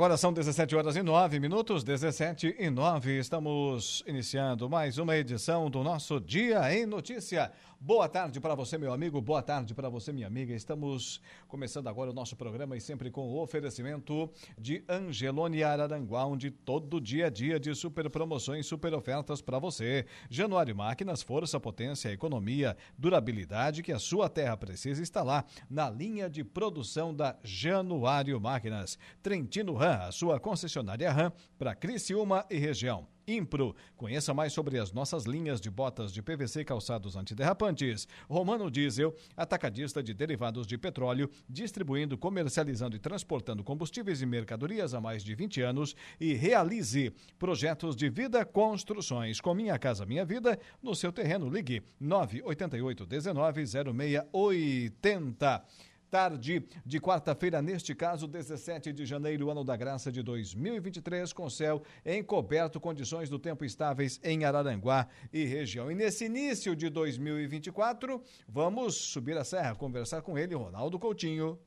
Agora são 17 horas e 9 minutos, 17 e 9. Estamos iniciando mais uma edição do nosso Dia em Notícia. Boa tarde para você, meu amigo. Boa tarde para você, minha amiga. Estamos começando agora o nosso programa e sempre com o oferecimento de Angelone Araranguá, onde todo dia a dia de super promoções, super ofertas para você. Januário Máquinas, força, potência, economia, durabilidade que a sua terra precisa está lá na linha de produção da Januário Máquinas. Trentino Ram, a sua concessionária Ram para Criciúma e região. Impro. Conheça mais sobre as nossas linhas de botas de PVC calçados antiderrapantes. Romano Diesel, atacadista de derivados de petróleo, distribuindo, comercializando e transportando combustíveis e mercadorias há mais de 20 anos. E realize projetos de vida construções com Minha Casa Minha Vida no seu terreno. Ligue 988 19 0680 tarde de quarta-feira, neste caso, 17 de janeiro, ano da graça de 2023, com céu encoberto, condições do tempo estáveis em Araranguá e região. E nesse início de 2024, vamos subir a serra, conversar com ele, Ronaldo Coutinho.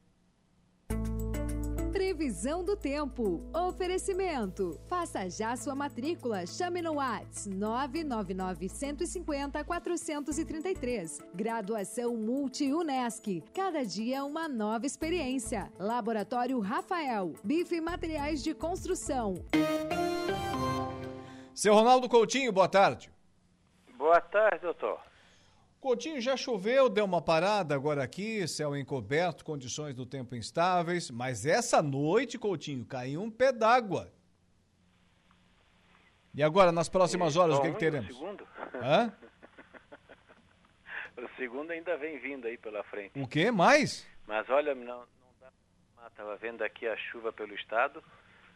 Previsão do tempo. Oferecimento. Faça já sua matrícula. Chame no Whats 999 150 433. Graduação Multi-UNESC. Cada dia uma nova experiência. Laboratório Rafael. Bife Materiais de Construção. Seu Ronaldo Coutinho, boa tarde. Boa tarde, doutor. Coutinho, já choveu, deu uma parada agora aqui, céu encoberto, condições do tempo instáveis, mas essa noite, Coutinho, caiu um pé d'água. E agora, nas próximas horas, o que, que teremos? O segundo? Hã? o segundo ainda vem vindo aí pela frente. O que mais? Mas olha, não, não dá. Estava vendo aqui a chuva pelo estado.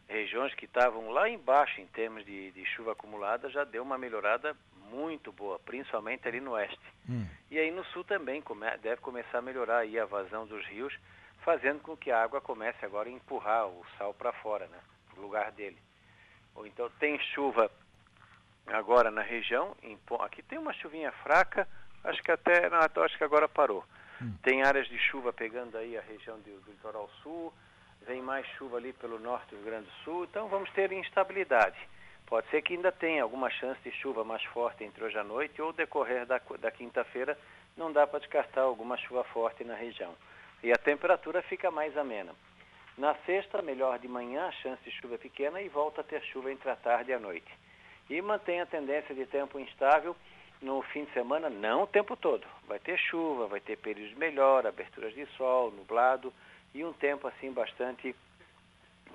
Regiões que estavam lá embaixo em termos de, de chuva acumulada já deu uma melhorada muito boa, principalmente ali no oeste. Hum. E aí no sul também come, deve começar a melhorar aí a vazão dos rios, fazendo com que a água comece agora a empurrar o sal para fora, né, no lugar dele. Ou então tem chuva agora na região, em, aqui tem uma chuvinha fraca, acho que até, não, acho que agora parou. Hum. Tem áreas de chuva pegando aí a região do, do litoral sul, vem mais chuva ali pelo norte do Rio Grande do Sul, então vamos ter instabilidade. Pode ser que ainda tenha alguma chance de chuva mais forte entre hoje à noite ou decorrer da, da quinta-feira, não dá para descartar alguma chuva forte na região. E a temperatura fica mais amena. Na sexta, melhor de manhã, chance de chuva pequena e volta a ter chuva entre a tarde e a noite. E mantém a tendência de tempo instável no fim de semana, não o tempo todo. Vai ter chuva, vai ter períodos melhor, aberturas de sol, nublado e um tempo assim bastante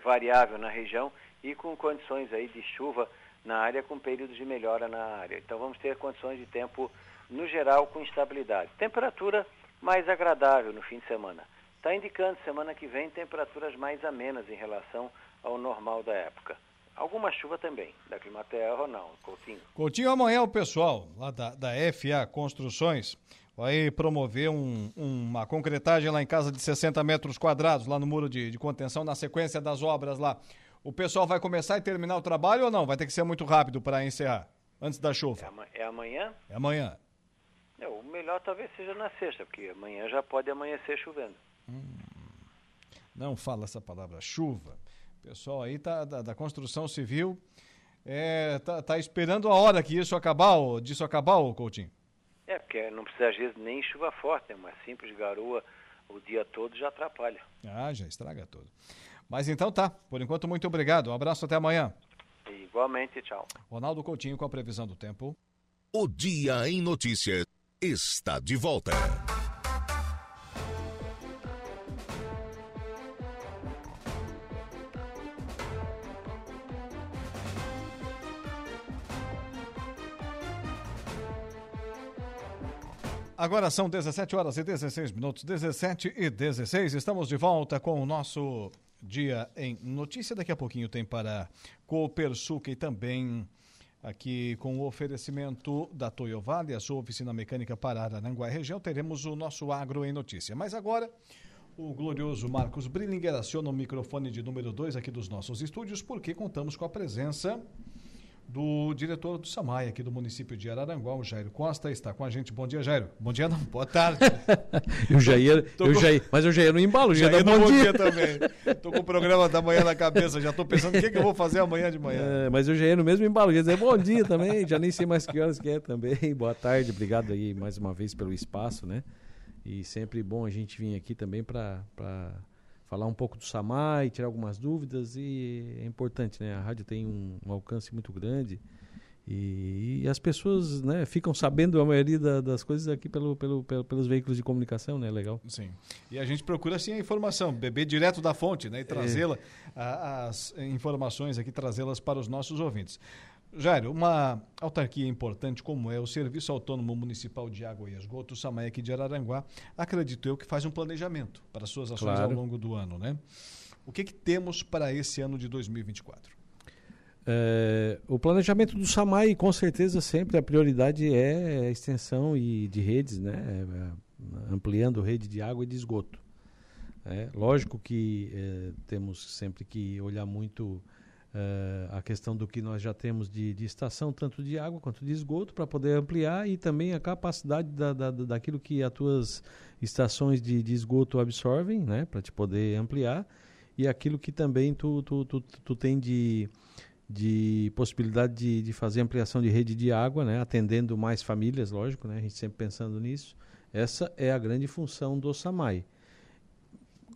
variável na região e com condições aí de chuva na área com períodos de melhora na área. Então vamos ter condições de tempo no geral com estabilidade. Temperatura mais agradável no fim de semana. Está indicando semana que vem temperaturas mais amenas em relação ao normal da época. Alguma chuva também, da Climatea Ronaldo, Coutinho. Coutinho, amanhã o pessoal lá da, da FA Construções vai promover um, uma concretagem lá em casa de 60 metros quadrados, lá no muro de, de contenção, na sequência das obras lá. O pessoal vai começar e terminar o trabalho ou não? Vai ter que ser muito rápido para encerrar, antes da chuva. É, amanhã? É amanhã. É, o melhor talvez seja na sexta, porque amanhã já pode amanhecer chovendo. Hum, não fala essa palavra, chuva. O pessoal aí tá, da, da construção civil é, tá, tá, esperando a hora que isso acabar, disso acabar, ô Coutinho. É, porque não precisa às vezes nem chuva forte, né? uma simples garoa o dia todo já atrapalha. Ah, já estraga tudo. Mas então tá. Por enquanto, muito obrigado. Um abraço até amanhã. Igualmente, tchau. Ronaldo Coutinho com a previsão do tempo. O Dia em Notícias está de volta. Agora são 17 horas e 16 minutos, 17 e 16. Estamos de volta com o nosso dia em notícia. Daqui a pouquinho tem para Copersuca e também aqui com o oferecimento da Toyo Vale, a sua oficina mecânica para Arananguá região, teremos o nosso agro em notícia. Mas agora, O glorioso Marcos Brillinger aciona o microfone de número 2 aqui dos nossos estúdios, porque contamos com a presença do diretor do SAMAI aqui do município de Araranguá, o Jairo Costa, está com a gente. Bom dia, Jairo. Bom dia, não. Boa tarde. eu já ia, tô, eu já ia, mas eu já ia no embalo, já, já no bom dia. dia também. Estou com o programa da manhã na cabeça, já estou pensando o que, que, eu vou fazer amanhã de manhã. É, mas eu já ia no mesmo embalo, ia dizer bom dia também, já nem sei mais que horas que é também. Boa tarde, obrigado aí mais uma vez pelo espaço, né? E sempre bom a gente vir aqui também para falar um pouco do Samai, tirar algumas dúvidas e é importante, né? A rádio tem um, um alcance muito grande e, e, as pessoas, né, ficam sabendo a maioria da, das coisas aqui pelo, pelo, pelo, pelos veículos de comunicação, né? Legal. Sim. E a gente procura assim a informação, beber direto da fonte, né? E trazê-la, é. as informações aqui, trazê-las para os nossos ouvintes. Jairo, uma autarquia importante como é o Serviço Autônomo Municipal de Água e Esgoto, SAMAI aqui de Araranguá, acredito eu que faz um planejamento para suas ações claro. ao longo do ano, né? O que, que temos para esse ano de 2024? É, o planejamento do SAMAI, com certeza, sempre a prioridade é a extensão e de redes, né? É, ampliando rede de água e de esgoto. É, lógico que é, temos sempre que olhar muito Uh, a questão do que nós já temos de, de, estação, tanto de água quanto de esgoto, para poder ampliar e também a capacidade da, da, daquilo que as tuas estações de, de esgoto absorvem, né, para te poder ampliar, e aquilo que também tu, tu, tu, tu tem de, de possibilidade de, de fazer ampliação de rede de água, né, atendendo mais famílias, lógico, né, a gente sempre pensando nisso. Essa é a grande função do SAMAI.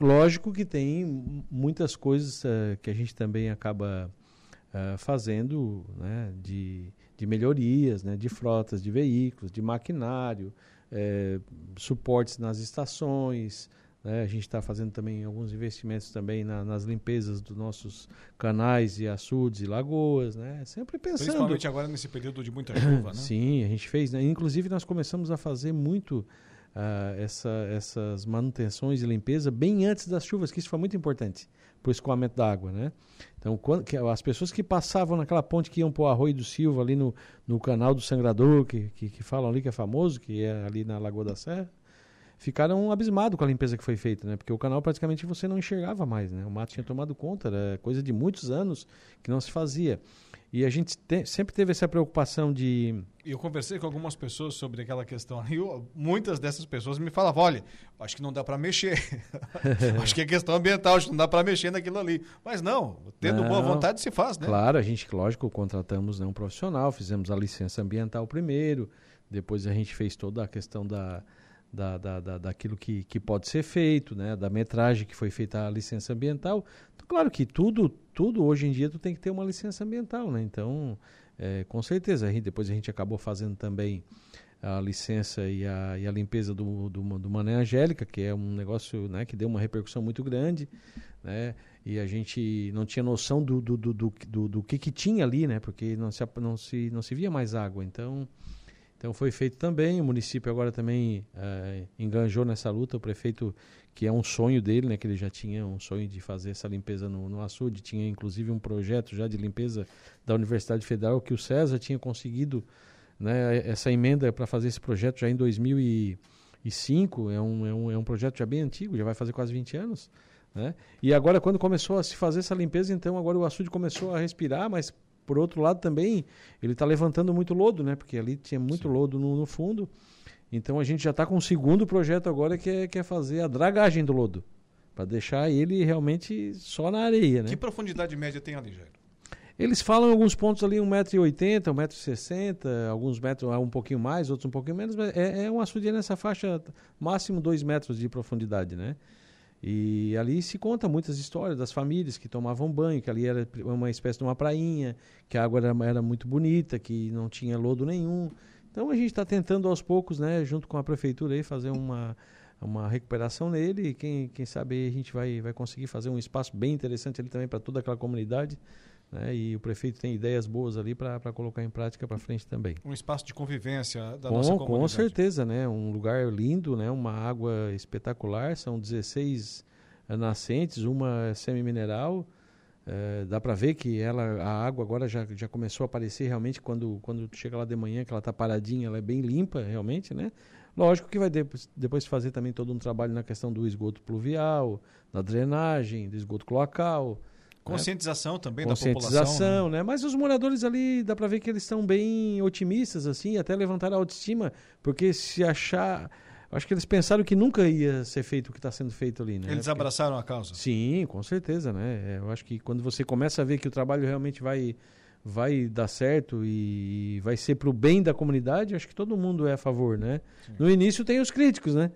Lógico que tem muitas coisas uh, que a gente também acaba uh, fazendo né, de, de melhorias, né, de frotas de veículos, de maquinário, eh, suportes nas estações. Né, a gente está fazendo também alguns investimentos também na, nas limpezas dos nossos canais e açudes e lagoas, né? Sempre pensando. Principalmente agora nesse período de muita chuva, né? Sim, a gente fez. Né? Inclusive nós começamos a fazer muito uh, essa, essas manutenções e limpeza bem antes das chuvas, que isso foi muito importante para o escoamento da água, né? Então, quando, que, as pessoas que passavam naquela ponte que iam para o Arroio do Silva, ali no, no canal do Sangrador, que, que, que falam ali que é famoso, que é ali na Lagoa da Serra, ficaram abismados com a limpeza que foi feita, né? Porque o canal praticamente você não enxergava mais, né? O mato tinha tomado conta, era coisa de muitos anos que não se fazia. E a gente te, sempre teve essa preocupação de. Eu conversei com algumas pessoas sobre aquela questão e muitas dessas pessoas me falavam: olha, acho que não dá para mexer. acho que é questão ambiental, acho que não dá para mexer naquilo ali. Mas não, tendo não, boa vontade se faz, né? Claro, a gente, lógico, contratamos né, um profissional, fizemos a licença ambiental primeiro, depois a gente fez toda a questão da da, da, da, daquilo que, que pode ser feito, né? da metragem que foi feita a licença ambiental. Então, claro que tudo, tudo hoje em dia tu tem que ter uma licença ambiental, né? Então, é, com certeza, a gente, depois a gente acabou fazendo também a licença e a, e a limpeza do, do, do Mané Angélica, que é um negócio né, que deu uma repercussão muito grande, né? E a gente não tinha noção do, do, do, do, do, do que, que tinha ali, né? Porque não se, não, se, não se via mais água. Então, então foi feito também, o município agora também uh, enganjou nessa luta, o prefeito, que é um sonho dele, né, que ele já tinha um sonho de fazer essa limpeza no, no açude, tinha inclusive um projeto já de limpeza da Universidade Federal, que o César tinha conseguido né, essa emenda para fazer esse projeto já em 2005, é um, é, um, é um projeto já bem antigo, já vai fazer quase 20 anos. Né? E agora, quando começou a se fazer essa limpeza, então agora o açude começou a respirar, mas por outro lado também ele está levantando muito lodo, né? Porque ali tinha muito Sim. lodo no, no, fundo. Então a gente já está com um segundo projeto agora que é, que é fazer a dragagem do lodo. Para deixar ele realmente só na areia, né? Que profundidade média tem ali, Jair? Eles falam em alguns pontos ali 1,80m, 1,60m, alguns metros um pouquinho mais, outros um pouquinho menos, mas é, é um açude nessa faixa máximo 2 metros de profundidade, né? E ali se conta muitas histórias das famílias que tomavam banho, que ali era uma espécie de uma prainha, que a água era, era muito bonita, que não tinha lodo nenhum. Então a gente está tentando aos poucos, né, junto com a prefeitura, aí, fazer uma, uma recuperação nele. E quem, quem sabe a gente vai, vai conseguir fazer um espaço bem interessante ali também para toda aquela comunidade. Né? E o prefeito tem ideias boas ali para colocar em prática para frente também. Um espaço de convivência da com, nossa comunidade. Com certeza, né? Um lugar lindo, né? Uma água espetacular, são 16 nascentes, uma semi-mineral. É, dá para ver que ela, a água agora já, já começou a aparecer realmente quando, quando chega lá de manhã, que ela está paradinha, ela é bem limpa realmente, né? Lógico que vai depois, depois fazer também todo um trabalho na questão do esgoto pluvial, da drenagem, do esgoto cloacal. Né? Conscientização né? também Conscientização, da população. né? Mas os moradores ali, dá para ver que eles estão bem otimistas, assim, até levantar a autoestima, porque se achar acho que eles pensaram que nunca ia ser feito o que está sendo feito ali, né? Eles Porque... abraçaram a causa. Sim, com certeza, né? É, eu acho que quando você começa a ver que o trabalho realmente vai vai dar certo e vai ser para o bem da comunidade, acho que todo mundo é a favor, né? Sim. No início tem os críticos, né?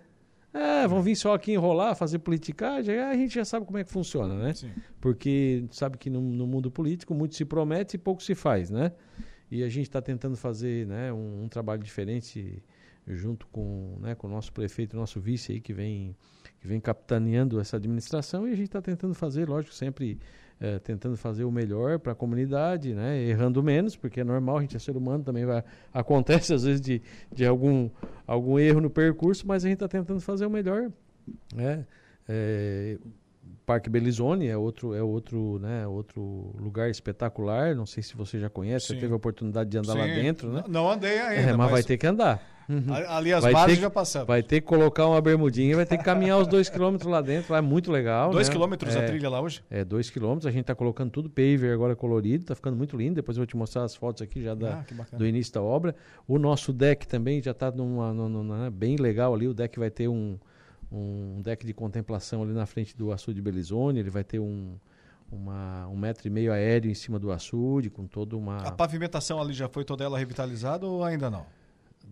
É, vão vir só aqui enrolar, fazer politicagem, a gente já sabe como é que funciona, né? Sim. Porque sabe que no, no, mundo político muito se promete e pouco se faz, né? E a gente está tentando fazer né, um, um, trabalho diferente junto com, né, com o nosso prefeito, nosso vice aí que vem, que vem capitaneando essa administração e a gente está tentando fazer, lógico, sempre é, tentando fazer o melhor para a comunidade, né? errando menos, porque é normal, a gente é ser humano, também vai, acontece às vezes de, de algum, algum erro no percurso, mas a gente está tentando fazer o melhor. Né? É, Parque Belizone é outro é outro né outro lugar espetacular não sei se você já conhece Sim. você teve a oportunidade de andar Sim. lá dentro né não andei ainda é, mas, mas, vai ter que andar Uhum. Ali as vai bases já passamos. Vai ter que colocar uma bermudinha, vai ter que caminhar os dois quilômetros lá dentro. Lá é muito legal. Dois né? quilômetros é, a trilha lá hoje? É, dois quilômetros. A gente tá colocando tudo paver agora colorido, tá ficando muito lindo. Depois eu vou te mostrar as fotos aqui já da, ah, do início da obra. O nosso deck também já tá numa, numa, numa, bem legal ali. O deck vai ter um, um deck de contemplação ali na frente do açude Belizone. Ele vai ter um uma, um metro e meio aéreo em cima do açude, com toda uma. A pavimentação ali já foi toda ela revitalizada ou ainda não?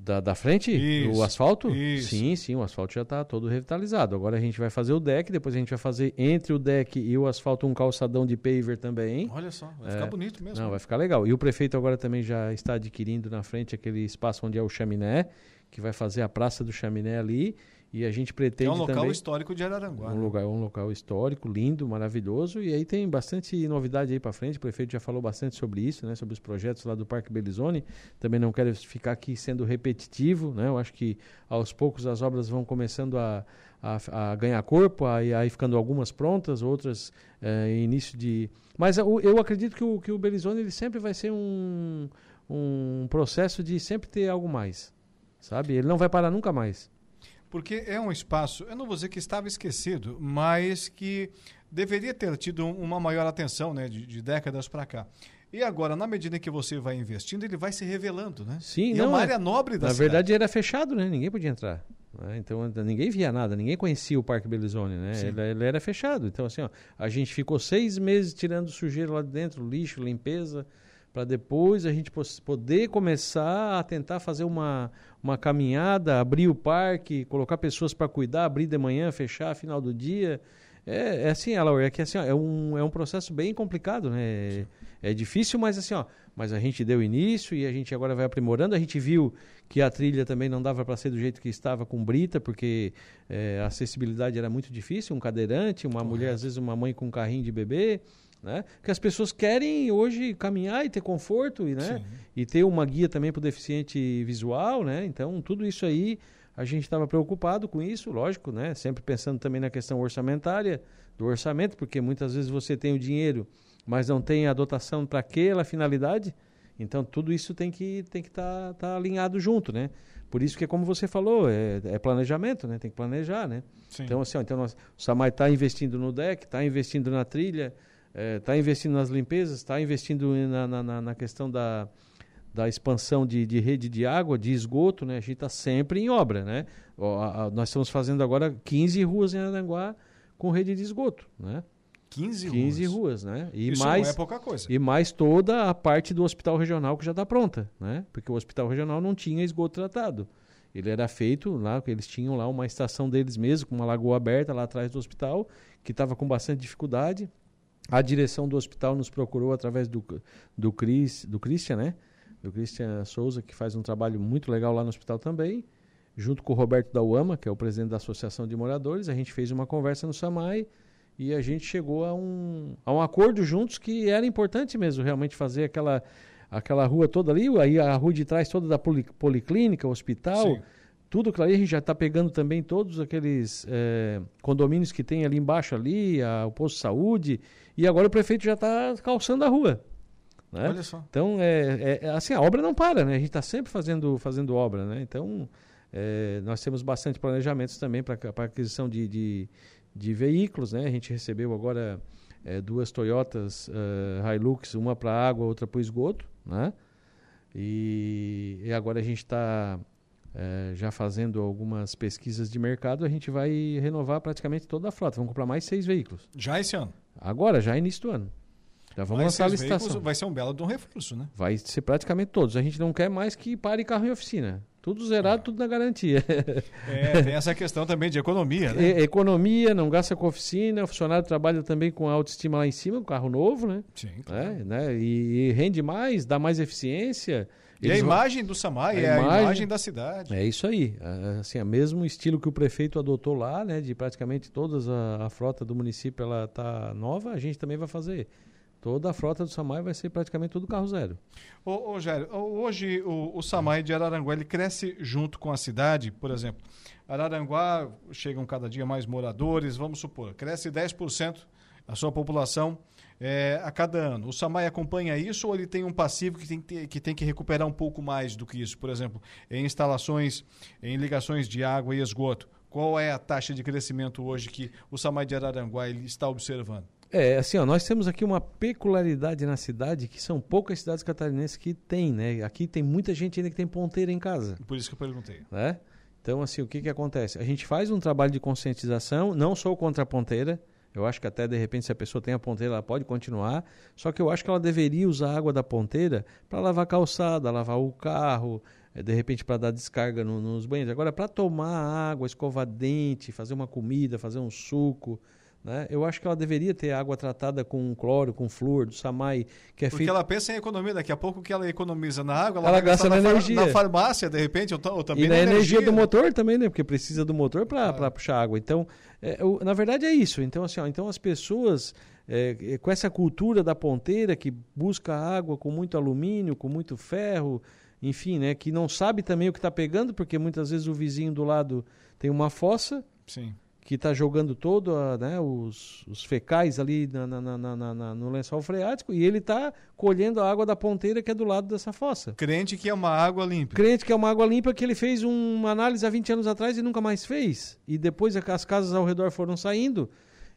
Da, da frente? Isso, o asfalto? Isso. Sim, sim, o asfalto já está todo revitalizado. Agora a gente vai fazer o deck, depois a gente vai fazer entre o deck e o asfalto um calçadão de paver também. Olha só, vai é, ficar bonito mesmo. Não, vai ficar legal. E o prefeito agora também já está adquirindo na frente aquele espaço onde é o chaminé, que vai fazer a praça do chaminé ali. E a gente pretende. É um local também, histórico de Araranguá. Um, né? lugar, um local histórico, lindo, maravilhoso. E aí tem bastante novidade aí para frente. O prefeito já falou bastante sobre isso, né? Sobre os projetos lá do Parque Belizone. Também não quero ficar aqui sendo repetitivo, né? Eu acho que aos poucos as obras vão começando a, a, a ganhar corpo, aí, aí ficando algumas prontas, outras é, início de. Mas eu, eu acredito que o, que o Belizone ele sempre vai ser um, um processo de sempre ter algo mais. Sabe? Ele não vai parar nunca mais porque é um espaço, eu não vou dizer que estava esquecido, mas que deveria ter tido uma maior atenção, né, de, de décadas para cá. E agora, na medida em que você vai investindo, ele vai se revelando, né? Sim, e não, é uma área nobre da Na cidade. verdade, era fechado, né? Ninguém podia entrar. Né? Então, ninguém via nada, ninguém conhecia o Parque Belizone, né? Ele, ele, era fechado. Então, assim, ó, a gente ficou seis meses tirando sujeira lá dentro, lixo, limpeza, para depois a gente poder começar a tentar fazer uma, uma caminhada, abrir o parque, colocar pessoas para cuidar, abrir de manhã, fechar final do dia. É, é assim, Alaur, é que assim, ó, é, um, é um processo bem complicado, né? É, é, difícil, mas assim, ó, mas a gente deu início e a gente agora vai aprimorando. A gente viu que a trilha também não dava para ser do jeito que estava com brita, porque é, a acessibilidade era muito difícil, um cadeirante, uma Correto. mulher, às vezes uma mãe com um carrinho de bebê né? Que as pessoas querem hoje caminhar e ter conforto e, né? e ter uma guia também para o deficiente visual, né? Então, tudo isso aí a gente estava preocupado com isso, lógico, né? Sempre pensando também na questão orçamentária do orçamento, porque muitas vezes você tem o dinheiro, mas não tem a dotação para aquela finalidade. Então, tudo isso tem que tem que estar tá, tá alinhado junto, né? Por isso que, como você falou, é, é planejamento, né? Tem que planejar, né? Sim. Então, assim, ó, então nós, o Samai está investindo no deck, está investindo na trilha, está é, investindo nas limpezas, está investindo na, na, na, questão da, da expansão de, de, rede de água, de esgoto, né? A gente está sempre em obra, né? A, a, nós estamos fazendo agora 15 ruas em Aranguá com rede de esgoto, né? 15, 15 ruas. ruas, né? E Isso mais, não é pouca coisa. E mais toda a parte do hospital regional que já está pronta, né? Porque o hospital regional não tinha esgoto tratado. Ele era feito lá, eles tinham lá uma estação deles mesmo, com uma lagoa aberta lá atrás do hospital, que estava com bastante dificuldade. A direção do hospital nos procurou através do, do, Chris, do Christian, né? Do Christian Souza, que faz um trabalho muito legal lá no hospital também. Junto com o Roberto Dauama, que é o presidente da Associação de Moradores, a gente fez uma conversa no SAMAI e a gente chegou a um, a um acordo juntos que era importante mesmo realmente fazer aquela, aquela rua toda ali, aí a rua de trás toda da policlínica, hospital. Sim tudo claro, a gente já está pegando também todos aqueles é, condomínios que tem ali embaixo ali, a, o posto de saúde, e agora o prefeito já está calçando a rua. Né? Olha só. Então, é, é, assim, a obra não para, né? A gente está sempre fazendo, fazendo obra, né? Então, É, nós temos bastante planejamentos também para aquisição de, de, de, veículos. Né? A gente recebeu agora é, duas Toyotas uh, Hilux, uma para água, outra para o esgoto. Né? E, e agora a gente está é, já fazendo algumas pesquisas de mercado, a gente vai renovar praticamente toda a frota. Vamos comprar mais seis veículos. Já esse ano? Agora, já início do ano. Já vamos mais lançar a licitação. Vai ser um belo de um reforço, né? Vai ser praticamente todos. A gente não quer mais que pare carro em oficina. Tudo zerado, tudo na garantia. É, tem essa questão também de economia, né? E, economia, não gasta com oficina, o funcionário trabalha também com a autoestima lá em cima, com carro novo, né? Sim, é, claro. É, né? E, e, rende mais, dá mais eficiência. E a imagem do Samai a é imagem, a imagem da cidade. É isso aí. Assim, é o mesmo estilo que o prefeito adotou lá, né? De praticamente toda a, a frota do município ela tá nova, a gente também vai fazer. Toda a frota do Samai vai ser praticamente tudo carro zero. Ô, ô Jair, hoje o, o Samai de Araranguá ele cresce junto com a cidade, por exemplo. Araranguá chegam cada dia mais moradores, vamos supor, cresce 10% a sua população é, a cada ano. O SAMAI acompanha isso ou ele tem um passivo que tem que, que tem que recuperar um pouco mais do que isso? Por exemplo, em instalações, em ligações de água e esgoto. Qual é a taxa de crescimento hoje que o SAMAI de Araranguá está observando? É, assim, ó, nós temos aqui uma peculiaridade na cidade que são poucas cidades catarinenses que têm, né? Aqui tem muita gente ainda que tem ponteira em casa. Por isso que eu perguntei. Né? Então, assim, o que, que acontece? A gente faz um trabalho de conscientização, não sou contra a ponteira, eu acho que até de repente, se a pessoa tem a ponteira, ela pode continuar. Só que eu acho que ela deveria usar a água da ponteira para lavar a calçada, lavar o carro, eh, de repente para dar descarga no, nos banheiros. Agora, para tomar água, escovar dente, fazer uma comida, fazer um suco, né? Eu acho que ela deveria ter água tratada com cloro, com flúor, do Samai, que é Porque feito... ela pensa em economia, daqui a pouco que ela economiza na água, ela, ela gasta na, na energia. na farmácia, de repente, ou, ou também e na, na energia. energia. do motor também, né? Porque precisa do motor para ah. puxar água. Então, é, o, na verdade é isso. Então, assim, ó, então as pessoas é, é, com essa cultura da ponteira que busca água com muito alumínio, com muito ferro, enfim, né? Que não sabe também o que está pegando, porque muitas vezes o vizinho do lado tem uma fossa. Sim que está jogando todo a, né, os, os, fecais ali na, na, na, no lençol freático e ele está colhendo a água da ponteira que é do lado dessa fossa. Crente que é uma água limpa. Crente que é uma água limpa que ele fez uma análise há 20 anos atrás e nunca mais fez. E depois as casas ao redor foram saindo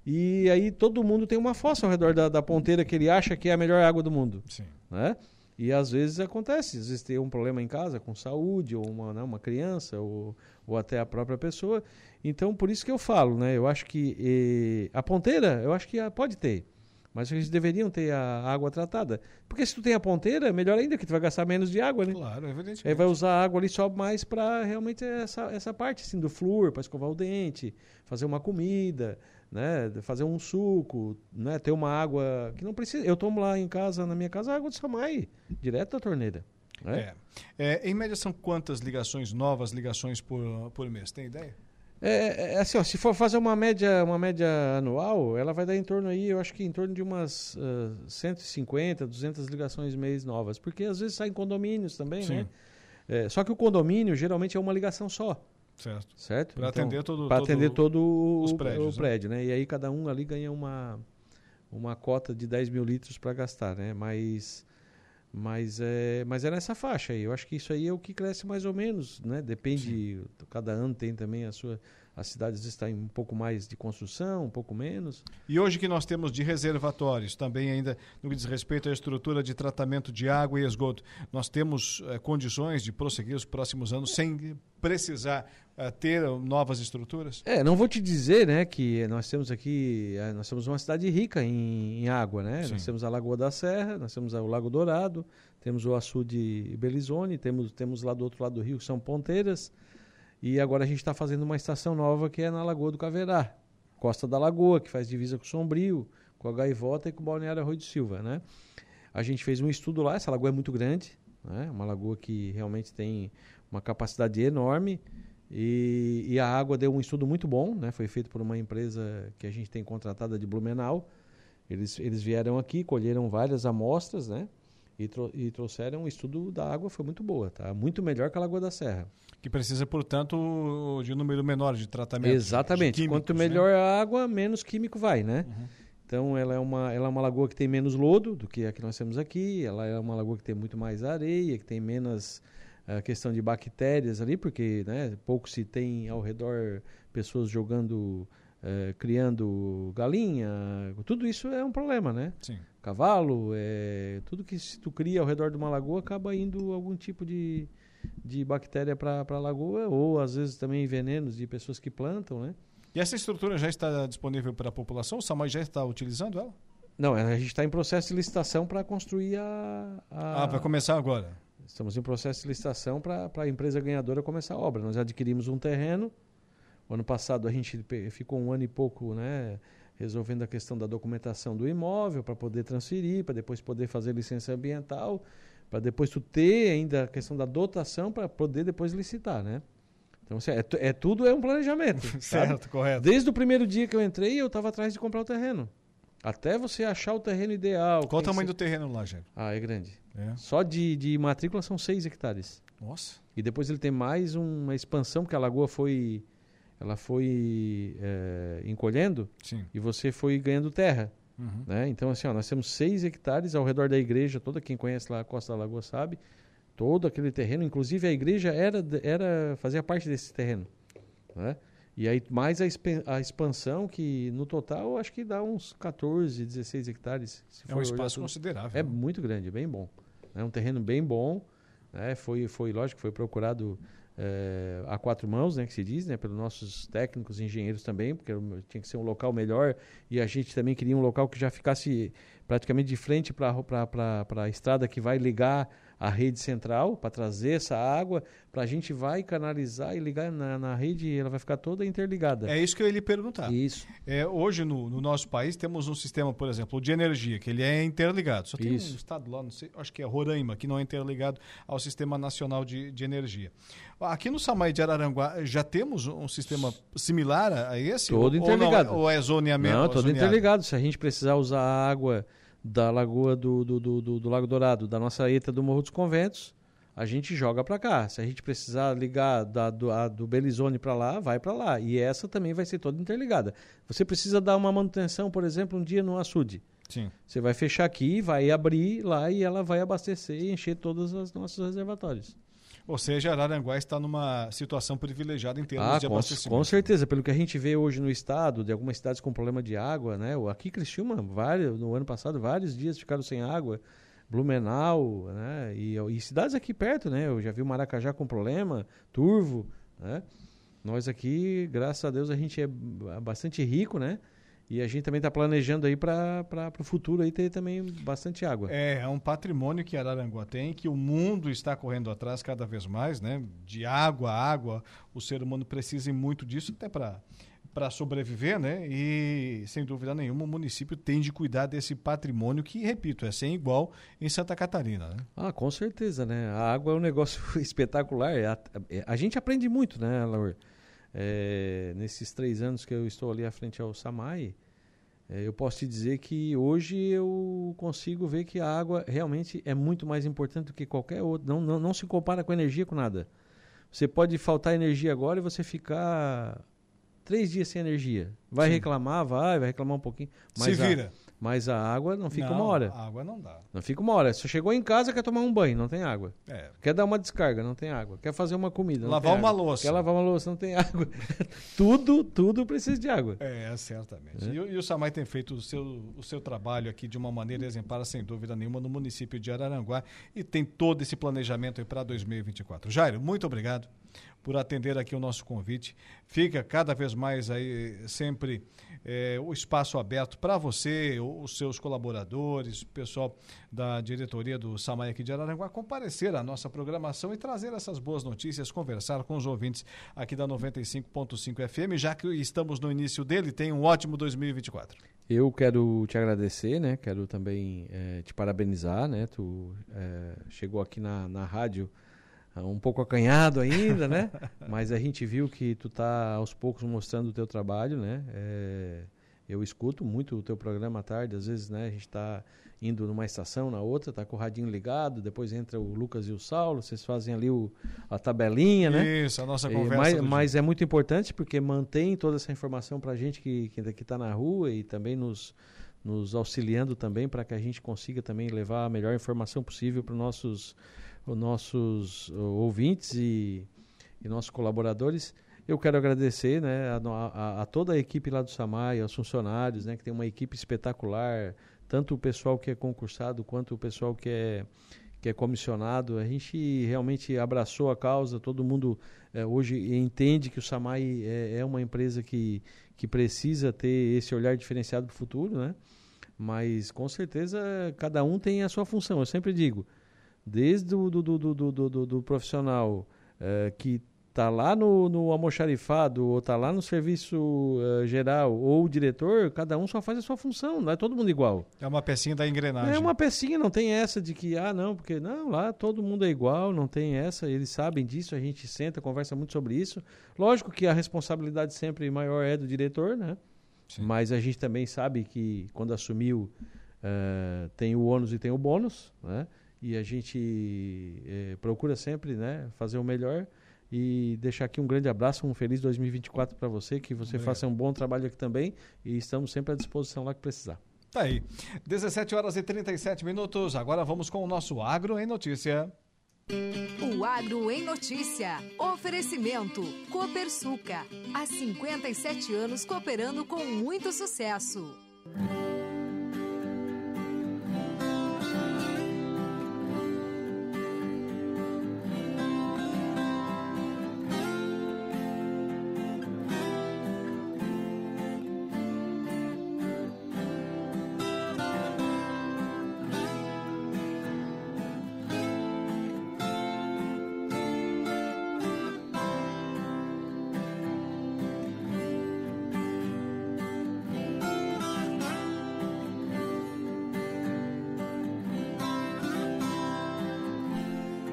e aí todo mundo tem uma fossa ao redor da, da ponteira que ele acha que é a melhor água do mundo. Sim. Né? E às vezes acontece, às vezes tem um problema em casa com saúde, ou uma, né, uma criança, ou, ou até a própria pessoa. Então, por isso que eu falo, né? Eu acho que e, a ponteira, eu acho que pode ter. Mas eles deveriam ter a água tratada. Porque se tu tem a ponteira, melhor ainda, que tu vai gastar menos de água, né? Claro, evidentemente. Aí vai usar a água ali só mais para realmente essa, essa parte assim, do flúor, para escovar o dente, fazer uma comida, né? Fazer um suco, né? Ter uma água que não precisa. Eu tomo lá em casa, na minha casa, água de Samai, direto da torneira. Né? É. é. Em média, são quantas ligações, novas ligações por, por mês? Tem ideia? É, é, é, assim, ó, se for fazer uma média, uma média anual, ela vai dar em torno aí, eu acho que em torno de umas uh, 150, 200 ligações mês novas, porque às vezes saem condomínios também, Sim. né? É, só que o condomínio geralmente é uma ligação só. Certo. Certo? Para então, atender todo, todo atender todo os prédios, o, prédio, né? né? E aí cada um ali ganha uma uma cota de 10 mil litros para gastar, né? Mas mas é, mas é nessa faixa aí. Eu acho que isso aí é o que cresce mais ou menos, né? Depende, Sim. cada ano tem também a sua. As cidades estão em um pouco mais de construção, um pouco menos. E hoje que nós temos de reservatórios, também ainda no que diz respeito à estrutura de tratamento de água e esgoto, nós temos é, condições de prosseguir os próximos anos sem precisar uh, ter novas estruturas? É, não vou te dizer, né, que nós temos aqui, nós somos uma cidade rica em, em água, né? Sim. Nós temos a Lagoa da Serra, nós temos o Lago Dourado, temos o açude de Belizone, temos, temos lá do outro lado do rio, que são Ponteiras, e agora a gente está fazendo uma estação nova que é na Lagoa do Caverá, Costa da Lagoa, que faz divisa com o Sombrio, com a Gaivota e com o Balneário Arroio de Silva, né? A gente fez um estudo lá, essa lagoa é muito grande, né? Uma lagoa que realmente tem uma capacidade enorme e, e, a água deu um estudo muito bom, né? Foi feito por uma empresa que a gente tem contratada de Blumenau. Eles, eles vieram aqui, colheram várias amostras, né? E, tro e trouxeram um estudo da água, foi muito boa, tá? Muito melhor que a Lagoa da Serra. Que precisa, portanto, de um número menor de tratamento. Exatamente. De químicos, Quanto melhor né? a água, menos químico vai, né? Uhum. Então ela é, uma, ela é uma lagoa que tem menos lodo do que a que nós temos aqui. Ela é uma lagoa que tem muito mais areia, que tem menos a questão de bactérias ali, porque né, pouco se tem ao redor pessoas jogando, é, criando galinha, tudo isso é um problema, né? Sim. Cavalo, é, tudo que se tu cria ao redor de uma lagoa acaba indo algum tipo de, de bactéria para a lagoa, ou às vezes também venenos de pessoas que plantam, né? E essa estrutura já está disponível para a população? O SAMAI já está utilizando ela? Não, a gente está em processo de licitação para construir a, a... Ah, vai começar agora? Estamos em processo de licitação para a empresa ganhadora começar a obra. Nós adquirimos um terreno. O ano passado a gente ficou um ano e pouco né, resolvendo a questão da documentação do imóvel para poder transferir, para depois poder fazer licença ambiental, para depois tu ter ainda a questão da dotação para poder depois licitar, né? Então, assim, é, é, tudo é um planejamento. certo, correto. Desde o primeiro dia que eu entrei, eu estava atrás de comprar o terreno. Até você achar o terreno ideal. Qual o tamanho ser... do terreno lá, gente? Ah, é grande. É. Só de, de matrícula são 6 hectares. Nossa. E depois ele tem mais uma expansão, porque a lagoa foi ela foi é, encolhendo Sim. e você foi ganhando terra. Uhum. Né? Então, assim, ó, nós temos 6 hectares ao redor da igreja, toda quem conhece lá a Costa da Lagoa sabe, todo aquele terreno, inclusive a igreja era, era fazia parte desse terreno. Né? E aí, mais a, a, expansão, que no total acho que dá uns 14, 16 hectares. é um espaço considerável. É muito grande, bem bom. É um terreno bem bom. Né? Foi, foi, lógico, foi procurado é, a quatro mãos, né, que se diz, né, pelos nossos técnicos engenheiros também, porque tinha que ser um local melhor e a gente também queria um local que já ficasse praticamente de frente para a estrada que vai ligar a rede central para trazer essa água, para a gente vai canalizar e ligar na, na rede ela vai ficar toda interligada. É isso que eu ia lhe perguntar. Isso. É, hoje no, no nosso país temos um sistema, por exemplo, de energia, que ele é interligado. Só tem isso. um estado lá, não sei, acho que é Roraima, que não é interligado ao Sistema Nacional de, de Energia. Aqui no Samai de Araranguá já temos um sistema similar a esse? Todo interligado. Ou, não, ou é zoneamento? Não, todo interligado. Se a gente precisar usar água da Lagoa do, do, do, do, do Lago Dourado, da nossa ETA do Morro dos Conventos, a gente joga para cá. Se a gente precisar ligar da, do, a, do Belizone para lá, vai para lá. E essa também vai ser toda interligada. Você precisa dar uma manutenção, por exemplo, um dia no açude. Sim. Você vai fechar aqui, vai abrir lá e ela vai abastecer e encher todos os nossos reservatórios. Ou seja, Araranguá está numa situação privilegiada em termos ah, de abastecimento. Com certeza, pelo que a gente vê hoje no estado, de algumas cidades com problema de água, né? Aqui Criciúma, vários, no ano passado, vários dias ficaram sem água. Blumenau, né? E, e cidades aqui perto, né? Eu já vi o Maracajá com problema, Turvo, né? Nós aqui, graças a Deus, a gente é bastante rico, né? E a gente também está planejando aí para o futuro aí ter também bastante água. É, é um patrimônio que Araranguá tem, que o mundo está correndo atrás cada vez mais, né? De água, água, o ser humano precisa muito disso até para para sobreviver, né? E sem dúvida nenhuma o município tem de cuidar desse patrimônio que, repito, é sem igual em Santa Catarina. Né? Ah, com certeza, né? A água é um negócio espetacular. A, a, a gente aprende muito, né, Laura? É, nesses três anos que eu estou ali à frente ao Samai, é, eu posso te dizer que hoje eu consigo ver que a água realmente é muito mais importante do que qualquer outra. Não, não, não se compara com energia, com nada. Você pode faltar energia agora e você ficar três dias sem energia. Vai Sim. reclamar, vai, vai reclamar um pouquinho. Mas Se vira. A, mas a água não fica não, uma hora. A água não dá. Não fica uma hora. Você chegou em casa, quer tomar um banho, não tem água. É. Quer dar uma descarga, não tem água. Quer fazer uma comida, Lavar uma água. louça. Quer lavar uma louça, não tem água. tudo, tudo precisa de água. É, certamente. É. E, e, o Samai tem feito o seu, o seu trabalho aqui de uma maneira exemplar, sem dúvida nenhuma, no município de Araranguá e tem todo esse planejamento para 2024. Jairo, muito obrigado por atender aqui o nosso convite. Fica cada vez mais aí sempre é, o espaço aberto para você, os seus colaboradores, o pessoal da diretoria do Samai aqui de Araranguá comparecer à nossa programação e trazer essas boas notícias, conversar com os ouvintes aqui da 95.5 FM, já que estamos no início dele, tem um ótimo 2024. Eu quero te agradecer, né? Quero também é, te parabenizar, né? Tu é, chegou aqui na, na rádio um pouco acanhado ainda, né? Mas a gente viu que tu tá aos poucos mostrando o teu trabalho, né? É, eu escuto muito o teu programa à tarde, às vezes, né? A gente está indo numa estação, na outra, tá com o radinho ligado, depois entra o Lucas e o Saulo, vocês fazem ali o, a tabelinha, né? Isso, a nossa conversa. mas, mas é muito importante porque mantém toda essa informação para a gente que que está na rua e também nos nos auxiliando também para que a gente consiga também levar a melhor informação possível para os nossos os nossos ouvintes e, e nossos colaboradores. Eu quero agradecer né, a, a, a, toda a equipe lá do SAMAI, aos funcionários, né, que tem uma equipe espetacular, tanto o pessoal que é concursado quanto o pessoal que é, que é comissionado. A gente realmente abraçou a causa, todo mundo é, hoje entende que o SAMAI é, é, uma empresa que, que precisa ter esse olhar diferenciado para o futuro, né? Mas com certeza cada um tem a sua função. Eu sempre digo, desde o do, do, do, do, do profissional é, que está lá no, no almoxarifado, ou está lá no serviço uh, geral, ou o diretor, cada um só faz a sua função, não é todo mundo igual. É uma pecinha da engrenagem. É uma pecinha, não tem essa de que, ah, não, porque não, lá todo mundo é igual, não tem essa, eles sabem disso, a gente senta, conversa muito sobre isso. Lógico que a responsabilidade sempre maior é do diretor, né? Sim. Mas a gente também sabe que quando assumiu, uh, tem o ônus e tem o bônus, né? E a gente uh, procura sempre né, fazer o melhor e deixar aqui um grande abraço, um feliz 2024 para você, que você Obrigado. faça um bom trabalho aqui também e estamos sempre à disposição lá que precisar. Tá aí. 17 horas e 37 minutos. Agora vamos com o nosso Agro em Notícia. O Agro em Notícia. Oferecimento. Copersuca. Há 57 anos cooperando com muito sucesso.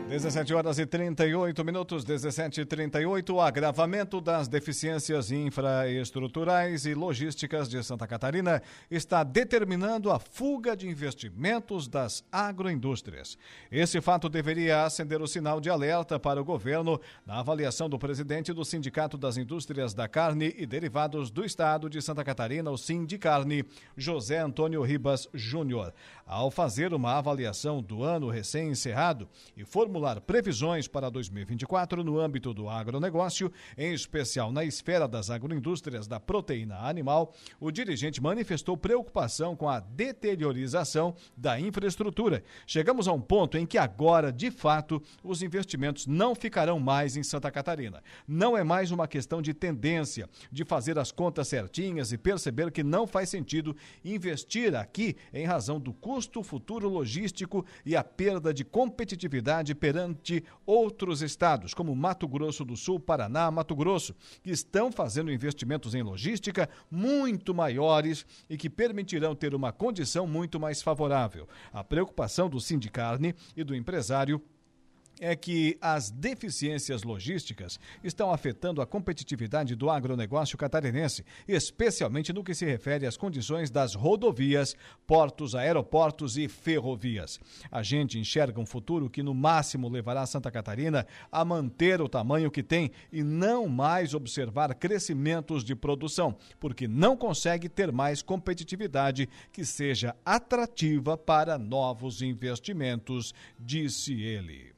17 horas e 38 minutos, 17 e 38. O agravamento das deficiências infraestruturais e logísticas de Santa Catarina está determinando a fuga de investimentos das agroindústrias. Esse fato deveria acender o sinal de alerta para o governo na avaliação do presidente do Sindicato das Indústrias da Carne e Derivados do Estado de Santa Catarina, o Sindicarne, José Antônio Ribas Júnior. Ao fazer uma avaliação do ano recém-encerrado e formular formular previsões para 2024 no âmbito do agronegócio, em especial na esfera das agroindústrias da proteína animal, o dirigente manifestou preocupação com a deteriorização da infraestrutura. Chegamos a um ponto em que agora, de fato, os investimentos não ficarão mais em Santa Catarina. Não é mais uma questão de tendência, de fazer as contas certinhas e perceber que não faz sentido investir aqui em razão do custo futuro logístico e a perda de competitividade perante outros estados, como Mato Grosso do Sul, Paraná, Mato Grosso, que estão fazendo investimentos em logística muito maiores e que permitirão ter uma condição muito mais favorável. A preocupação do Sindicarne e do empresário é que as deficiências logísticas estão afetando a competitividade do agronegócio catarinense, especialmente no que se refere às condições das rodovias, portos, aeroportos e ferrovias. A gente enxerga um futuro que no máximo levará Santa Catarina a manter o tamanho que tem e não mais observar crescimentos de produção, porque não consegue ter mais competitividade que seja atrativa para novos investimentos, disse ele.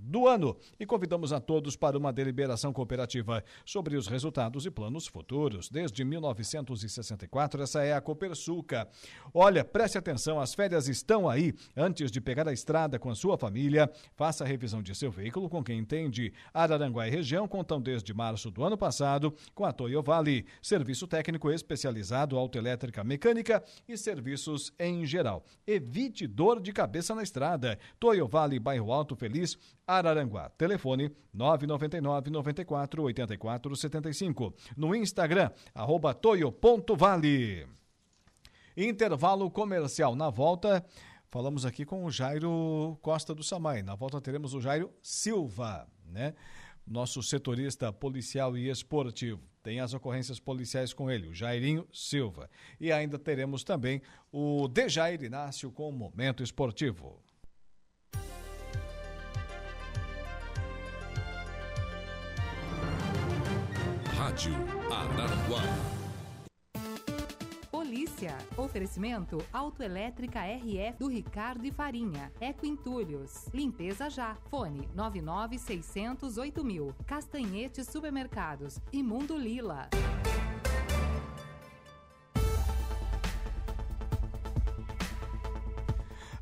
do ano e convidamos a todos para uma deliberação cooperativa sobre os resultados e planos futuros. Desde 1964, essa é a Copersuca. Olha, preste atenção, as férias estão aí. Antes de pegar a estrada com a sua família, faça a revisão de seu veículo com quem entende. Araranguá e região contam desde março do ano passado com a Toyo Vale, serviço técnico especializado autoelétrica mecânica e serviços em geral. Evite dor de cabeça na estrada. Toyo Vale, bairro Alto Feliz, Araranguá. Telefone 999 94 84 75. No Instagram, arroba toyo.vale. Intervalo comercial. Na volta, falamos aqui com o Jairo Costa do Samai. Na volta teremos o Jairo Silva, né? nosso setorista policial e esportivo. Tem as ocorrências policiais com ele, o Jairinho Silva. E ainda teremos também o Dejair Inácio com o Momento Esportivo. Rádio Araranguá. Polícia. Oferecimento Autoelétrica RF do Ricardo e Farinha. Eco Entulhos. Limpeza já. Fone 99608 mil. Castanhetes Supermercados. Imundo Lila.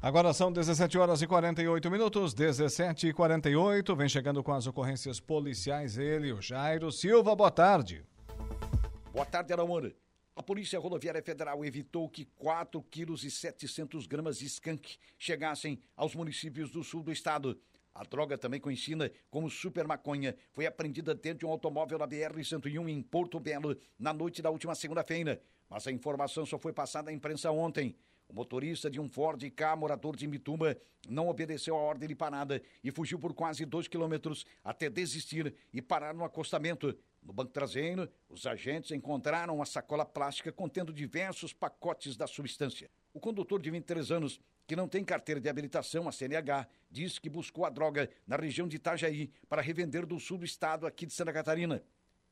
Agora são 17 horas e 48 minutos, 17 e 48. Vem chegando com as ocorrências policiais ele, o Jairo Silva. Boa tarde. Boa tarde, Araúna. A Polícia Rodoviária Federal evitou que 4 quilos e 700 gramas de skunk chegassem aos municípios do sul do estado. A droga, também conhecida como super maconha, foi apreendida dentro de um automóvel na BR-101 em Porto Belo na noite da última segunda-feira. Mas a informação só foi passada à imprensa ontem. O motorista de um Ford K, morador de Imbituba, não obedeceu a ordem de parada e fugiu por quase dois quilômetros até desistir e parar no acostamento. No banco traseiro, os agentes encontraram uma sacola plástica contendo diversos pacotes da substância. O condutor de 23 anos, que não tem carteira de habilitação, a CNH, disse que buscou a droga na região de Itajaí para revender do sul do estado aqui de Santa Catarina.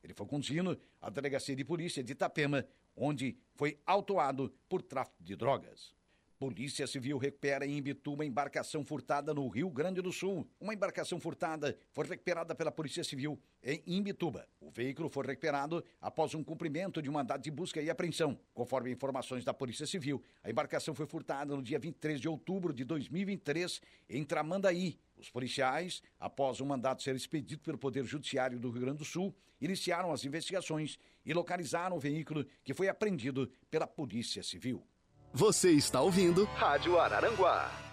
Ele foi conduzido à delegacia de polícia de Itapema, onde foi autuado por tráfico de drogas. Polícia Civil recupera em Imbituba embarcação furtada no Rio Grande do Sul. Uma embarcação furtada foi recuperada pela Polícia Civil em Imbituba. O veículo foi recuperado após um cumprimento de mandado de busca e apreensão. Conforme informações da Polícia Civil, a embarcação foi furtada no dia 23 de outubro de 2023 em Tramandaí. Os policiais, após o um mandado ser expedido pelo Poder Judiciário do Rio Grande do Sul, iniciaram as investigações e localizaram o veículo que foi apreendido pela Polícia Civil. Você está ouvindo Rádio Araranguá.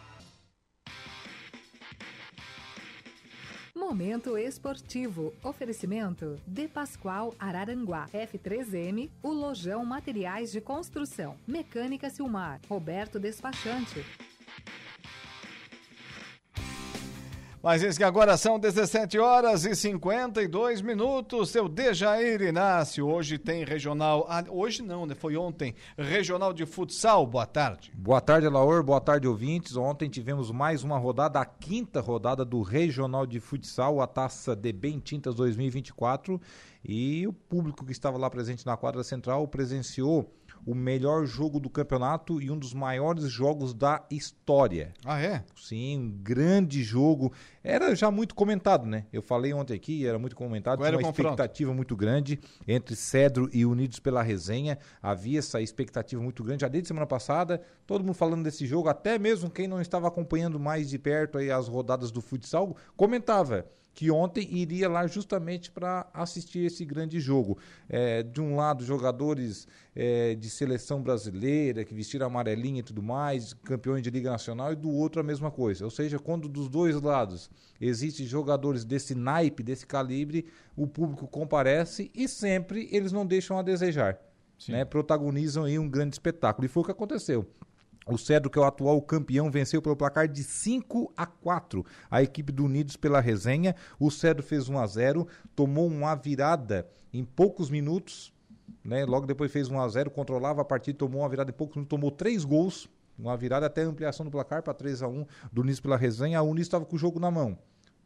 Momento esportivo. Oferecimento De Pascoal Araranguá. F3M, o Lojão Materiais de Construção. Mecânica Silmar. Roberto Despachante. Mas isso que agora são 17 horas e 52 minutos. Seu Dejair Inácio, hoje tem regional. Ah, hoje não, né? Foi ontem. Regional de futsal. Boa tarde. Boa tarde, Laor. Boa tarde, ouvintes. Ontem tivemos mais uma rodada, a quinta rodada do Regional de Futsal, a taça de Bem Tintas 2024. E o público que estava lá presente na quadra central presenciou o melhor jogo do campeonato e um dos maiores jogos da história. Ah, é? Sim, um grande jogo. Era já muito comentado, né? Eu falei ontem aqui, era muito comentado, Qual tinha uma expectativa muito grande entre Cedro e Unidos pela Resenha. Havia essa expectativa muito grande já desde semana passada, todo mundo falando desse jogo, até mesmo quem não estava acompanhando mais de perto aí as rodadas do futsal, comentava que ontem iria lá justamente para assistir esse grande jogo. É, de um lado, jogadores é, de seleção brasileira, que vestiram amarelinha e tudo mais, campeões de Liga Nacional, e do outro a mesma coisa. Ou seja, quando dos dois lados existem jogadores desse naipe, desse calibre, o público comparece e sempre eles não deixam a desejar. Né? Protagonizam aí um grande espetáculo. E foi o que aconteceu. O Cedro, que é o atual campeão, venceu pelo placar de 5 a 4 a equipe do Unidos pela resenha. O Cedro fez 1 a 0 tomou uma virada em poucos minutos, né? logo depois fez 1 a 0 controlava a partida, tomou uma virada em poucos minutos, tomou três gols, uma virada até a ampliação do placar para 3 a 1 do Unidos pela resenha. A Unidos estava com o jogo na mão.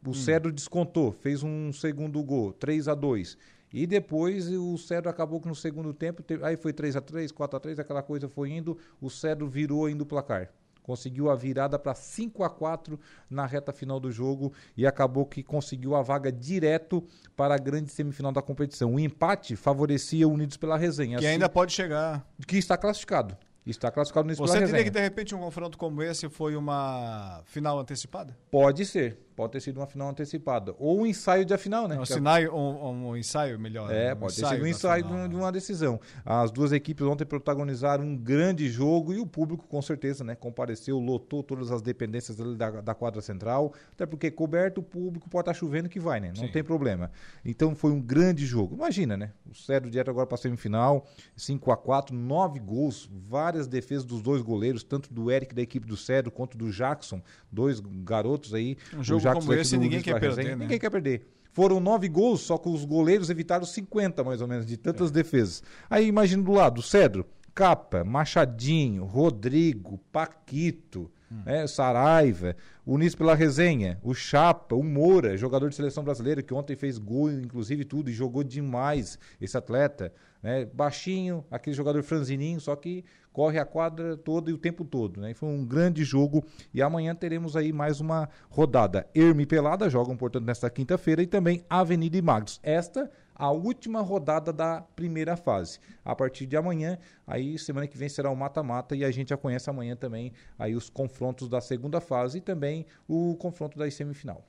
O Cedro descontou, fez um segundo gol, 3 a 2 e depois o Cedro acabou que no segundo tempo, teve- aí foi 3 a 3 4 a 3 aquela coisa foi indo, o Cedro virou ainda o placar. Conseguiu a virada para 5 a 4 na reta final do jogo e acabou que conseguiu a vaga direto para a grande semifinal da competição. O empate favorecia o Unidos pela resenha, Que assim, ainda pode chegar. que está classificado. Está classificado no Você diria resenha. que de repente um confronto como esse foi uma final antecipada? Pode ser, pode ter sido uma final antecipada ou um ensaio de a final, né? Um, Que a- sinai, um, um ensaio melhor. É, um pode ter sido um ensaio de, final, um- né? de uma decisão. As duas equipes ontem protagonizaram um grande jogo e o público, com certeza, né, compareceu, lotou todas as dependências ali da, da quadra central, até porque coberto o público pode estar chovendo que vai, né? Não Sim. tem problema. Então foi um grande jogo. Imagina, né? O Cedro direto agora para a semifinal, 5 a 4 nove gols, várias defesas dos dois goleiros, tanto do Eric da equipe do Cedro quanto do Jackson, dois garotos aí. Um jogo Jackson como esse, ninguém quer perder, né? Ninguém quer perder. Foram nove gols, só que os goleiros evitaram 50, mais ou menos, de tantas defesas. Aí imagina do lado, Cedro, Capa, Machadinho, Rodrigo, Paquito, né, Saraiva, Unidos pela Resenha, o Chapa, o Moura, jogador de seleção brasileira, que ontem fez gol, inclusive tudo, e jogou demais esse atleta. Né, baixinho, aquele jogador franzininho, só que corre a quadra toda e o tempo todo. Né? Foi um grande jogo e amanhã teremos aí mais uma rodada. Erme e Pelada jogam, portanto, nesta quinta-feira e também Avenida e Magos. Esta a última rodada da primeira fase. A partir de amanhã, aí semana que vem será o mata-mata e a gente já conhece amanhã também aí os confrontos da segunda fase e também o confronto da semifinal.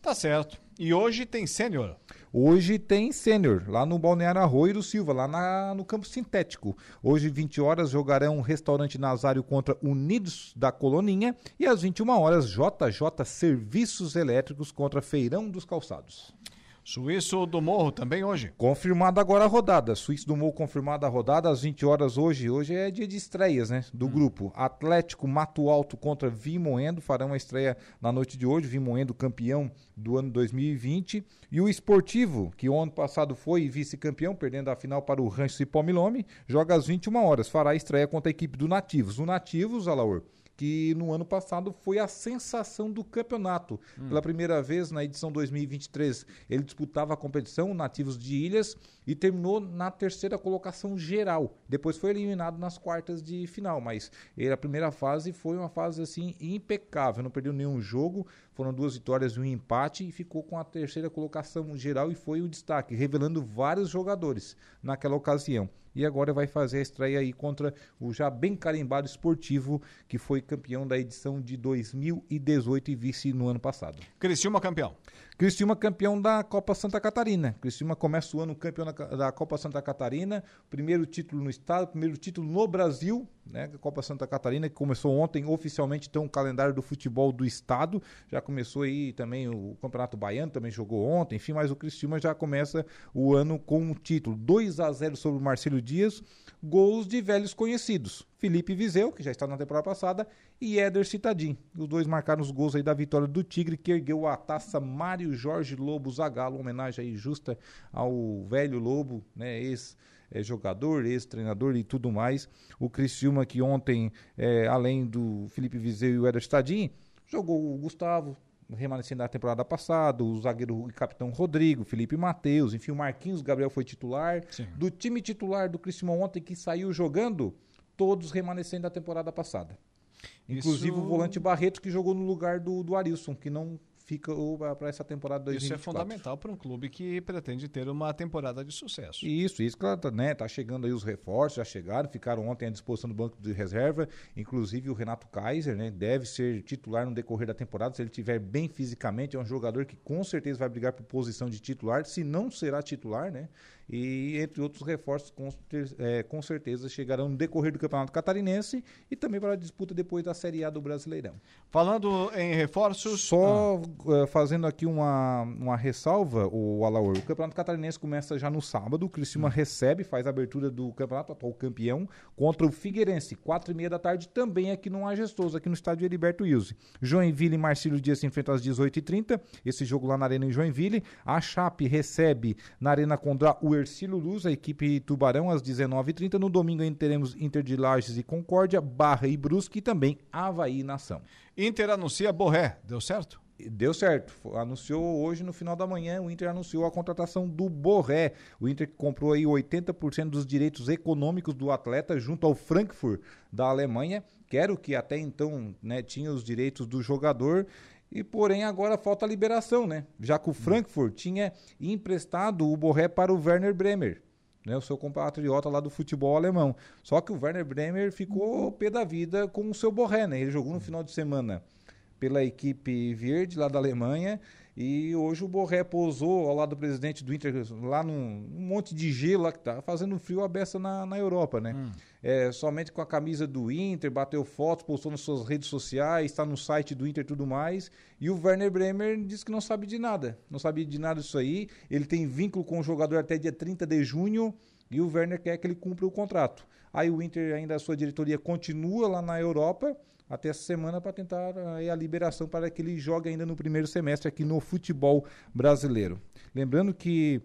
Tá certo. E hoje tem sênior. Hoje tem sênior, lá no Balneário Arroio Silva, lá na, no campo sintético. Hoje, 20 horas, jogarão Restaurante Nazário contra Unidos da Coloninha. E às 21 horas, JJ Serviços Elétricos contra Feirão dos Calçados. Suíço do Morro também hoje. Confirmada agora a rodada. Suíço do Morro confirmada a rodada às 20 horas hoje. Hoje é dia de estreias, né? Do hum. grupo. Atlético Mato Alto contra Vimoendo farão a estreia na noite de hoje. Vimoendo campeão do ano 2020. E o Esportivo, que o ano passado foi vice-campeão, perdendo a final para o Rancho Cipó Milome, joga às 21 horas. Fará a estreia contra a equipe do Nativos. O Nativos, Alaor que no ano passado foi a sensação do campeonato. Hum. Pela primeira vez na edição 2023, ele disputava a competição Nativos de Ilhas e terminou na terceira colocação geral. Depois foi eliminado nas quartas de final, mas a primeira fase foi uma fase assim impecável, não perdeu nenhum jogo, foram duas vitórias e um empate e ficou com a terceira colocação geral e foi o destaque, revelando vários jogadores naquela ocasião e agora vai fazer a estreia aí contra o já bem carimbado esportivo, que foi campeão da edição de 2018 e vice no ano passado. Criciúma campeão. Criciúma campeão da Copa Santa Catarina. Criciúma começa o ano campeão da Copa Santa Catarina, primeiro título no estado, primeiro título no Brasil, né? Copa Santa Catarina que começou ontem oficialmente, então o calendário do futebol do estado, já começou aí também o Campeonato Baiano, também jogou ontem, enfim, mas o Criciúma já começa o ano com um título, 2 a 0 sobre o Marcelo Dias, gols de velhos conhecidos. Felipe Vizeu, que já está na temporada passada, e Éder Citadim. Os dois marcaram os gols aí da vitória do Tigre, que ergueu a taça Mário Jorge Lobo Zagallo, homenagem aí justa ao velho Lobo, né, ex é, jogador, ex-treinador e tudo mais. O Criciúma que ontem, é, além do Felipe Vizeu e o Éder Citadim, jogou o Gustavo, remanescente da temporada passada, o zagueiro e capitão Rodrigo, Felipe Matheus, enfim, o Marquinhos Gabriel foi titular. Sim. Do time titular do Criciúma ontem que saiu jogando, todos remanescentes da temporada passada. Inclusive Isso... o volante Barreto, que jogou no lugar do, do Arilson, que não fica para essa temporada 2024. Isso é fundamental para um clube que pretende ter uma temporada de sucesso. Isso, isso, claro, tá, né? Tá chegando aí os reforços, já chegaram, ficaram ontem à disposição do banco de reserva, inclusive o Renato Kaiser, né? Deve ser titular no decorrer da temporada, se ele tiver bem fisicamente, é um jogador que com certeza vai brigar por posição de titular, se não será titular, né? E entre outros reforços com, é, com certeza chegarão no decorrer do Campeonato Catarinense e também para a disputa depois da Série A do Brasileirão. Falando em reforços... Só ah. uh, fazendo aqui uma, uma ressalva, o Alaor, o Campeonato Catarinense começa já no sábado, o Criciúma hum. recebe, faz a abertura do campeonato, atual campeão, contra o Figueirense, quatro e meia da tarde, também aqui no Majestoso, aqui no estádio Heriberto Wilson. Joinville e Marcílio Dias se enfrentam às 18h30, esse jogo lá na Arena em Joinville, a Chape recebe na Arena Condá o Ercílio Luz, a equipe Tubarão, às 19h30. No domingo ainda teremos Inter de Lages e Concórdia, Barra e Brusque e também Havaí Nação. Inter anuncia Borré, deu certo? Deu certo. Anunciou hoje no final da manhã, o Inter anunciou a contratação do Borré. O Inter comprou aí 80% dos direitos econômicos do atleta junto ao Frankfurt da Alemanha. Quero que até então né, tinha os direitos do jogador e porém agora falta a liberação, né? Já que o Frankfurt tinha emprestado o Borré para o Werner Bremer, né? O seu compatriota lá do futebol alemão. Só que o Werner Bremer ficou pé da vida com o seu Borré, né? Ele jogou no final de semana pela equipe verde lá da Alemanha e hoje o Borré pousou ao lado do presidente do Inter, lá num um monte de gelo lá que tá fazendo frio a beça na, na Europa, né? Hum. É, somente com a camisa do Inter, bateu fotos, postou nas suas redes sociais, está no site do Inter e tudo mais. E o Werner Bremer disse que não sabe de nada. Não sabia de nada disso aí. Ele tem vínculo com o jogador até dia 30 de junho e o Werner quer que ele cumpra o contrato. Aí o Inter, ainda a sua diretoria, continua lá na Europa até essa semana para tentar aí, a liberação para que ele jogue ainda no primeiro semestre aqui no futebol brasileiro. Lembrando que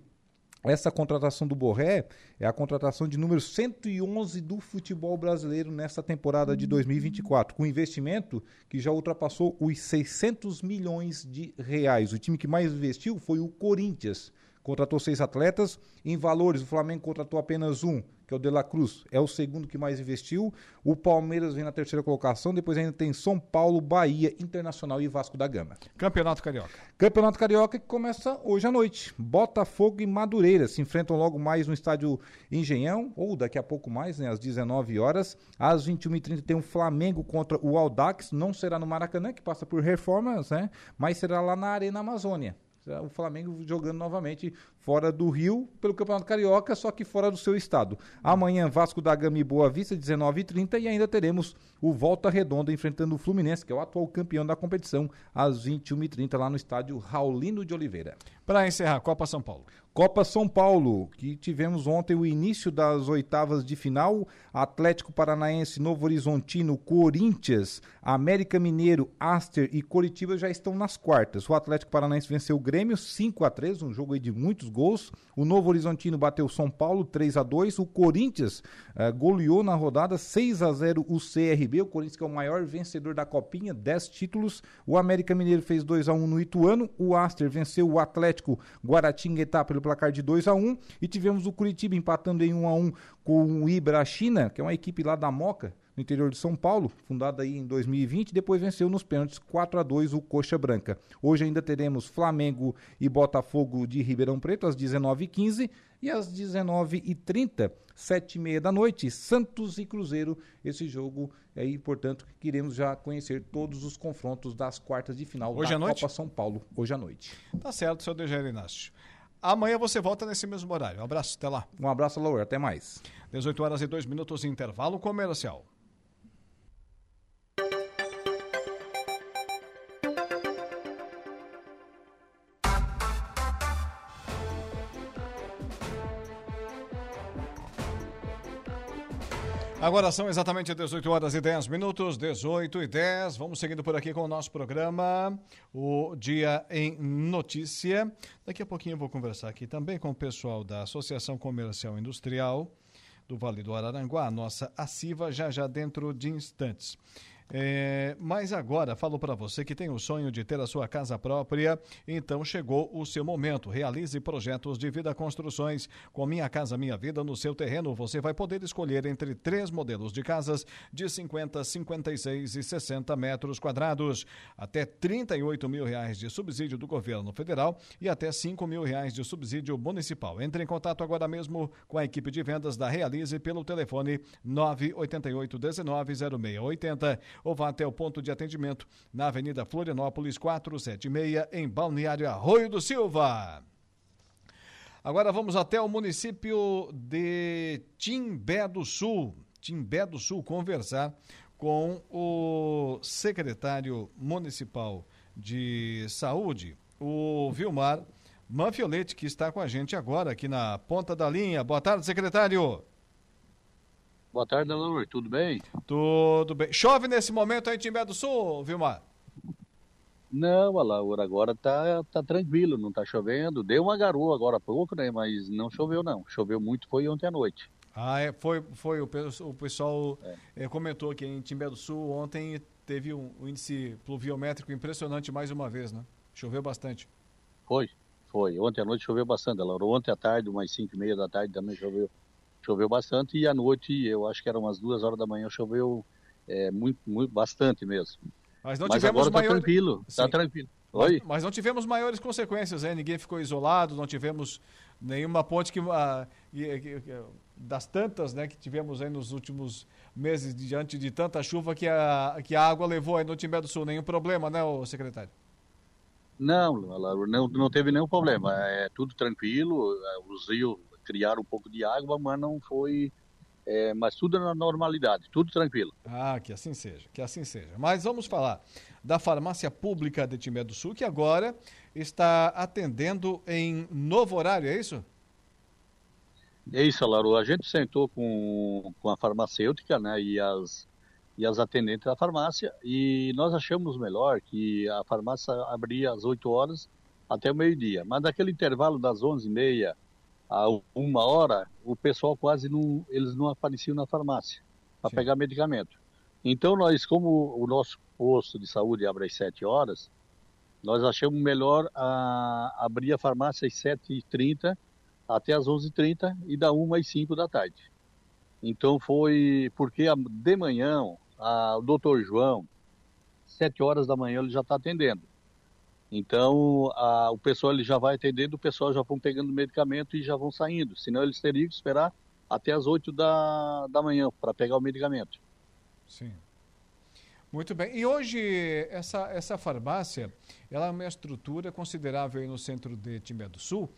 essa contratação do Borré é a contratação de número 111 do futebol brasileiro nessa temporada de 2024, com investimento que já ultrapassou os 600 milhões de reais. O time que mais investiu foi o Corinthians. Contratou seis atletas. Em valores, o Flamengo contratou apenas um, que é o De La Cruz, é o segundo que mais investiu. O Palmeiras vem na terceira colocação, depois ainda tem São Paulo, Bahia, Internacional e Vasco da Gama. Campeonato Carioca. Campeonato Carioca que começa hoje à noite. Botafogo e Madureira se enfrentam logo mais no estádio Engenhão, ou daqui a pouco mais, né, às 19 horas. Às 21h30 tem o Flamengo contra o Aldax, não será no Maracanã, que passa por reformas, né, mas será lá na Arena Amazônia o Flamengo jogando novamente fora do Rio pelo Campeonato Carioca, só que fora do seu estado. Amanhã, Vasco da Gama e Boa Vista, 19h30, e ainda teremos o Volta Redonda enfrentando o Fluminense, que é o atual campeão da competição, às 21h30, lá no estádio Raulino de Oliveira. Para encerrar, Copa São Paulo. Copa São Paulo, que tivemos ontem o início das oitavas de final. Atlético Paranaense, Novo Horizontino, Corinthians, América Mineiro, Aster e Coritiba já estão nas quartas. O Atlético Paranaense venceu o Grêmio 5 a 3 um jogo de muitos gols. O Novo Horizontino bateu São Paulo 3 a 2 O Corinthians uh, goleou na rodada 6 a 0 o CRB. O Corinthians que é o maior vencedor da Copinha, 10 títulos. O América Mineiro fez 2 a 1 no Ituano. O Aster venceu o Atlético Guaratinguetá pelo placar de 2 a 1 e tivemos o Curitiba empatando em 1 a 1 com o Ibra China, que é uma equipe lá da Moca, no interior de São Paulo, fundada aí em 2020, depois venceu nos pênaltis 4 a 2 o Coxa Branca. Hoje ainda teremos Flamengo e Botafogo de Ribeirão Preto às 19h15 e às 19h30, 7h30 da noite, Santos e Cruzeiro. Esse jogo aí, portanto, queremos já conhecer todos os confrontos das quartas de final hoje da à noite? Copa São Paulo, hoje à noite. Tá certo, seu Dejair Inácio. Amanhã você volta nesse mesmo horário. Um abraço, até lá. Um abraço, Laura, até mais. 18 horas e 2 minutos, intervalo comercial. Agora são exatamente 18 horas e 10 minutos, 18 e 10. Vamos seguindo por aqui com o nosso programa, o Dia em Notícia. Daqui a pouquinho eu vou conversar aqui também com o pessoal da Associação Comercial Industrial do Vale do Araranguá, a nossa ACIVA, já já dentro de instantes. É, mas agora falo para você que tem o sonho de ter a sua casa própria, então chegou o seu momento. Realize projetos de vida construções com Minha Casa Minha Vida no seu terreno. Você vai poder escolher entre três modelos de casas de 50, 56 e 60 metros quadrados, até 38 mil reais de subsídio do governo federal e até 5 mil reais de subsídio municipal. Entre em contato agora mesmo com a equipe de vendas da Realize pelo telefone 988 19 0680 ou vá até o ponto de atendimento na Avenida Florianópolis 476, em Balneário Arroio do Silva. Agora vamos até o município de Timbé do Sul, Timbé do Sul, conversar com o secretário municipal de saúde, o Vilmar Manfioletti, que está com a gente agora aqui na ponta da linha. Boa tarde, secretário. Boa tarde, Alaur. Tudo bem? Tudo bem. Chove nesse momento aí em Timbé do Sul, Vilmar? Não, Alaur, agora tá, tá tranquilo, não tá chovendo. Deu uma garoa agora há pouco, né? Mas não choveu, não. Choveu muito, foi ontem à noite. Ah, é, foi, foi o, o pessoal é. É, comentou que em Timbé do Sul ontem teve um, um, índice pluviométrico impressionante mais uma vez, né? Choveu bastante. Foi, foi. Ontem à noite choveu bastante, Alaur. Ontem à tarde, umas 5 e meia da tarde também choveu choveu bastante e à noite, eu acho que eram umas duas horas da manhã, choveu é, muito, muito, bastante mesmo. Mas não mas tivemos agora maior... tá tranquilo, Sim. tá tranquilo. Oi? Mas, mas, não tivemos maiores consequências, né? Ninguém ficou isolado, não tivemos nenhuma ponte que, ah, das tantas, né, que tivemos aí nos últimos meses diante de tanta chuva que a, que a água levou aí no Timbé do Sul. Nenhum problema, né, secretário? Não, não, não teve nenhum problema. É tudo tranquilo. Os rios criaram um pouco de água, mas não foi. É, mas tudo na normalidade, tudo tranquilo. Ah, que assim seja, que assim seja. Mas vamos falar da farmácia pública de Timé do Sul, que agora está atendendo em novo horário, é isso? É isso, Lauro. A gente sentou com, com a farmacêutica né, e, as, e as atendentes da farmácia e nós achamos melhor que a farmácia abria às 8 horas até o meio-dia. Mas naquele intervalo das 11h30 a uma hora, o pessoal quase não, eles não apareciam na farmácia para pegar medicamento. Então nós, como o nosso posto de saúde abre às 7 horas, nós achamos melhor a, abrir a farmácia às 7h30 até às 11h30 e da 1 às 5 da tarde. Então foi porque de manhã a, o doutor João, 7 horas da manhã ele já está atendendo. Então, a, o pessoal ele já vai atendendo, o pessoal já vão pegando medicamento e já vão saindo. Senão eles teriam que esperar até as 8 da, da manhã para pegar o medicamento. Sim. Muito bem. E hoje, essa, essa farmácia, ela é uma estrutura considerável no centro de Timbé do Sul.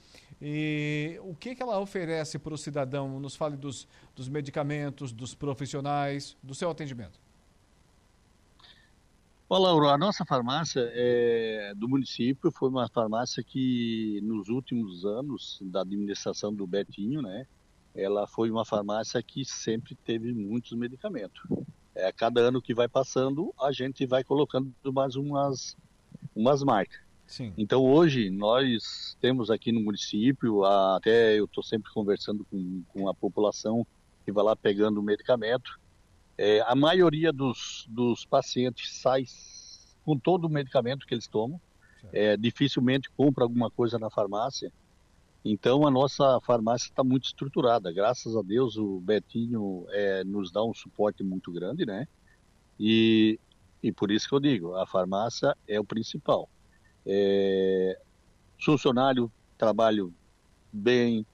E o que, que ela oferece para o cidadão? Nos fale dos, dos medicamentos, dos profissionais, do seu atendimento. Olá, Laura, a nossa farmácia é, do município foi uma farmácia que nos últimos anos da administração do Betinho, né, ela foi uma farmácia que sempre teve muitos medicamentos. É, cada ano que vai passando, a gente vai colocando mais umas, umas marcas. Sim. Então hoje nós temos aqui no município, até eu estou sempre conversando com, com a população que vai lá pegando o medicamento, é, a maioria dos, dos pacientes sai com todo o medicamento que eles tomam. É, dificilmente compra alguma coisa na farmácia. Então a nossa farmácia está muito estruturada. Graças a Deus o Betinho é, nos dá um suporte muito grande, né? E, e por isso que eu digo, a farmácia é o principal. É, funcionário trabalho bem,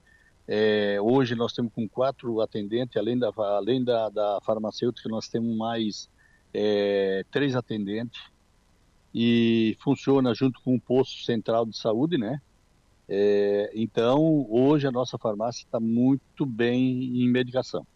é, hoje nós temos com quatro atendentes, além da, além da, da farmacêutica, nós temos mais é, três atendentes e funciona junto com o posto central de saúde, né? É, então, hoje a nossa farmácia está muito bem em medicação.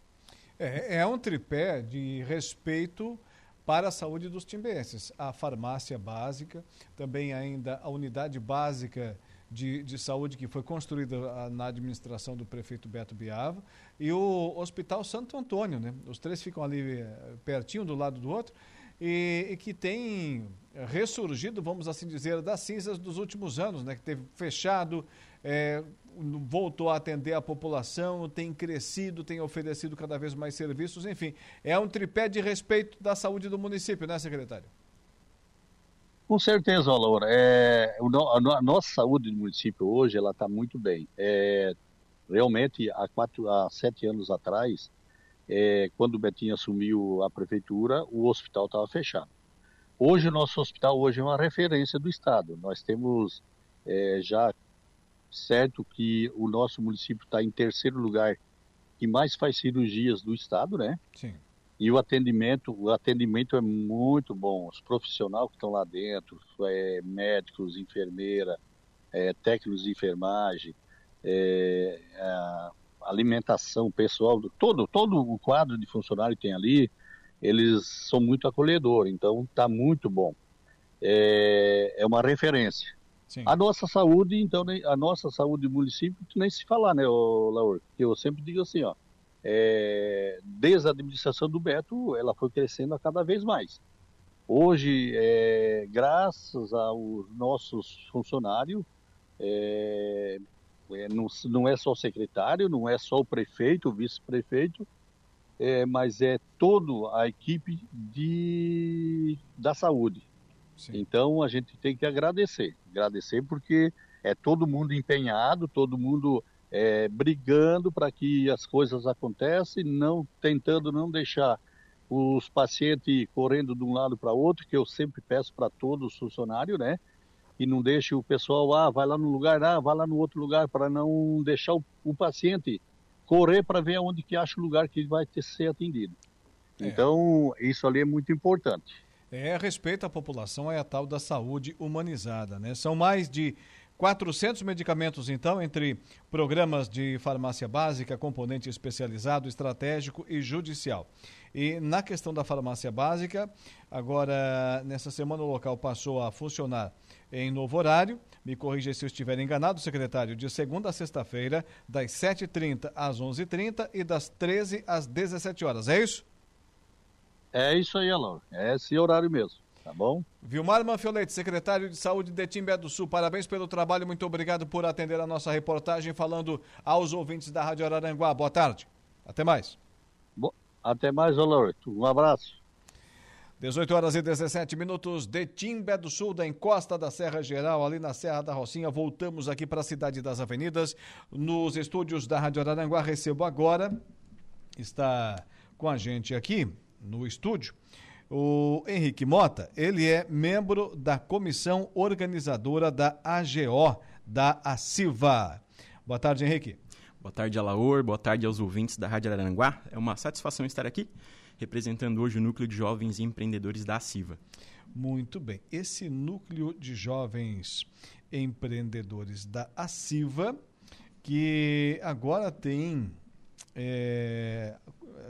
É, é, um tripé de respeito para a saúde dos timbenses. A farmácia básica, também ainda a unidade básica de, de saúde que foi construída na administração do prefeito Beto Biava e o Hospital Santo Antônio, né? Os três ficam ali eh, pertinho do lado do outro e, e que tem ressurgido, vamos assim dizer, das cinzas dos últimos anos, né? Que teve fechado, é, voltou a atender a população, tem crescido, tem oferecido cada vez mais serviços, enfim, é um tripé de respeito da saúde do município, né, secretário? Com certeza, Laura. É, a nossa saúde do município hoje ela está muito bem. É, realmente, há, quatro, há sete anos atrás, é, quando o Betinho assumiu a prefeitura, o hospital estava fechado. Hoje, o nosso hospital hoje é uma referência do Estado. Nós temos é, já certo que o nosso município está em terceiro lugar que mais faz cirurgias do Estado, né? Sim. E o atendimento, o atendimento é muito bom. Os profissionais que estão lá dentro, é, médicos, enfermeira, é, técnicos de enfermagem, é, alimentação, pessoal, todo, todo o quadro de funcionário que tem ali, eles são muito acolhedores, então está muito bom. É, é uma referência. Sim. A nossa saúde, então, a nossa saúde do município, nem se falar, né, Laura? Eu sempre digo assim, ó, é, desde a administração do Beto, ela foi crescendo a cada vez mais. Hoje, é, graças aos nossos funcionários, é, é, não, não, é só o secretário, não é só o prefeito, o vice-prefeito, é, mas é toda a equipe de, da saúde. Sim. Então a gente tem que agradecer, agradecer porque é todo mundo empenhado, todo mundo é, brigando para que as coisas aconteçam, não tentando não deixar os pacientes correndo de um lado para outro, que eu sempre peço para todos os funcionários, né? E não deixe o pessoal, ah, vai lá no lugar, ah, vai lá no outro lugar, para não deixar o, o, paciente correr para ver onde que acha o lugar que vai ter, ser atendido. É. Então, isso ali é muito importante. É, respeito à população é a tal da saúde humanizada, né? São mais de 400 medicamentos, então, entre programas de farmácia básica, componente especializado, estratégico e judicial. E na questão da farmácia básica, agora, nessa semana, o local passou a funcionar em novo horário. Me corrija se eu estiver enganado, secretário, de segunda a sexta-feira, das 7h30 às 11h30 e das 13 às 17 horas. É isso? É isso aí, Alô. É esse horário mesmo. Tá bom? Vilmar Manfioletti, secretário de Saúde de Timbé do Sul, parabéns pelo trabalho, muito obrigado por atender a nossa reportagem falando aos ouvintes da Rádio Araranguá. Boa tarde. Até mais. Bo Até mais, Olorto. Um abraço. 18 horas e 17 minutos de Timbé do Sul, da encosta da Serra Geral, ali na Serra da Rocinha. Voltamos aqui para a Cidade das Avenidas, nos estúdios da Rádio Araranguá. Recebo agora, está com a gente aqui no estúdio, o Henrique Mota. Ele é membro da comissão organizadora da AGO, da ACIVA. Boa tarde, Henrique. Boa tarde, Alaor. Boa tarde aos ouvintes da Rádio Araranguá. É uma satisfação estar aqui representando hoje o núcleo de jovens empreendedores da CIVA. Muito bem. Esse núcleo de jovens empreendedores da ACIVA, que agora tem. É,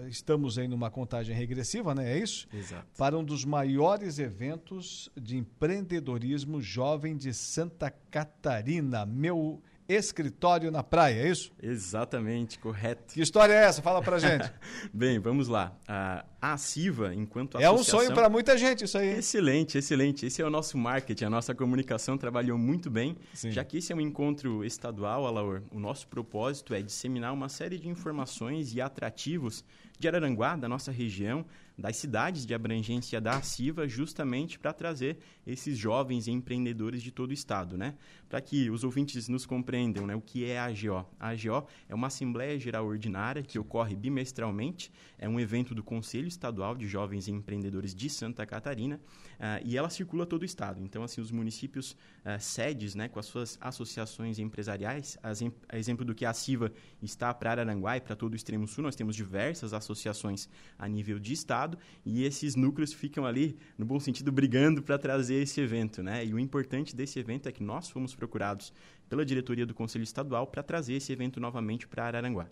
estamos aí numa contagem regressiva, né? É isso? Exato. Para um dos maiores eventos de empreendedorismo jovem de Santa Catarina. Meu escritório na praia, é isso? Exatamente, correto. Que história é essa? Fala pra gente. Bem, vamos lá. A, a CIVA, enquanto É um sonho para muita gente isso aí. Excelente, excelente. Esse é o nosso marketing, a nossa comunicação trabalhou muito bem. Sim. Já que esse é um encontro estadual, Alaor, o nosso propósito é disseminar uma série de informações e atrativos de Araranguá, da nossa região, das cidades de abrangência da CIVA, justamente para trazer esses jovens empreendedores de todo o estado, né? Para que os ouvintes nos compreendam, né? O que é a AGO? A AGO é uma Assembleia Geral Ordinária que ocorre bimestralmente, é um evento do Conselho Estadual de Jovens Empreendedores de Santa Catarina uh, e ela circula todo o estado. Então, assim, os municípios uh, sedes, né, com as suas associações empresariais, a exemplo do que a CIVA está para Araranguá e para todo o extremo sul, nós temos diversas associações a nível de estado e esses núcleos ficam ali, no bom sentido, brigando para trazer esse evento, né? E o importante desse evento é que nós fomos procurados pela diretoria do Conselho Estadual para trazer esse evento novamente para Araranguá.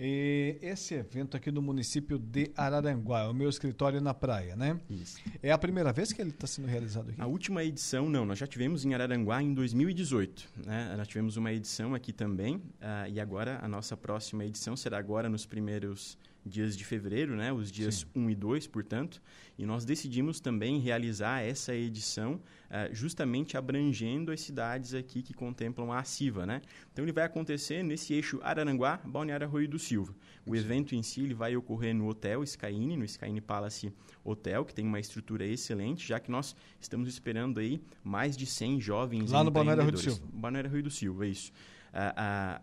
E esse evento aqui no município de Araranguá, é o meu escritório na praia, né? Isso. É a primeira vez que ele está sendo realizado aqui? A última edição, não, nós já tivemos em Araranguá em 2018. Né? Nós tivemos uma edição aqui também, uh, e agora a nossa próxima edição será agora nos primeiros dias de fevereiro, né, os dias Sim. 1 e 2, portanto, e nós decidimos também realizar essa edição uh, justamente abrangendo as cidades aqui que contemplam a CIVA, né? Então ele vai acontecer nesse eixo Araranguá, Balneário Arroio do Silva. O Sim. evento em si ele vai ocorrer no Hotel Skyine, no Skyine Palace Hotel, que tem uma estrutura excelente, já que nós estamos esperando aí mais de 100 jovens Lá no Balneário Arroio do Silva. Balneário Arroio do Silva, isso.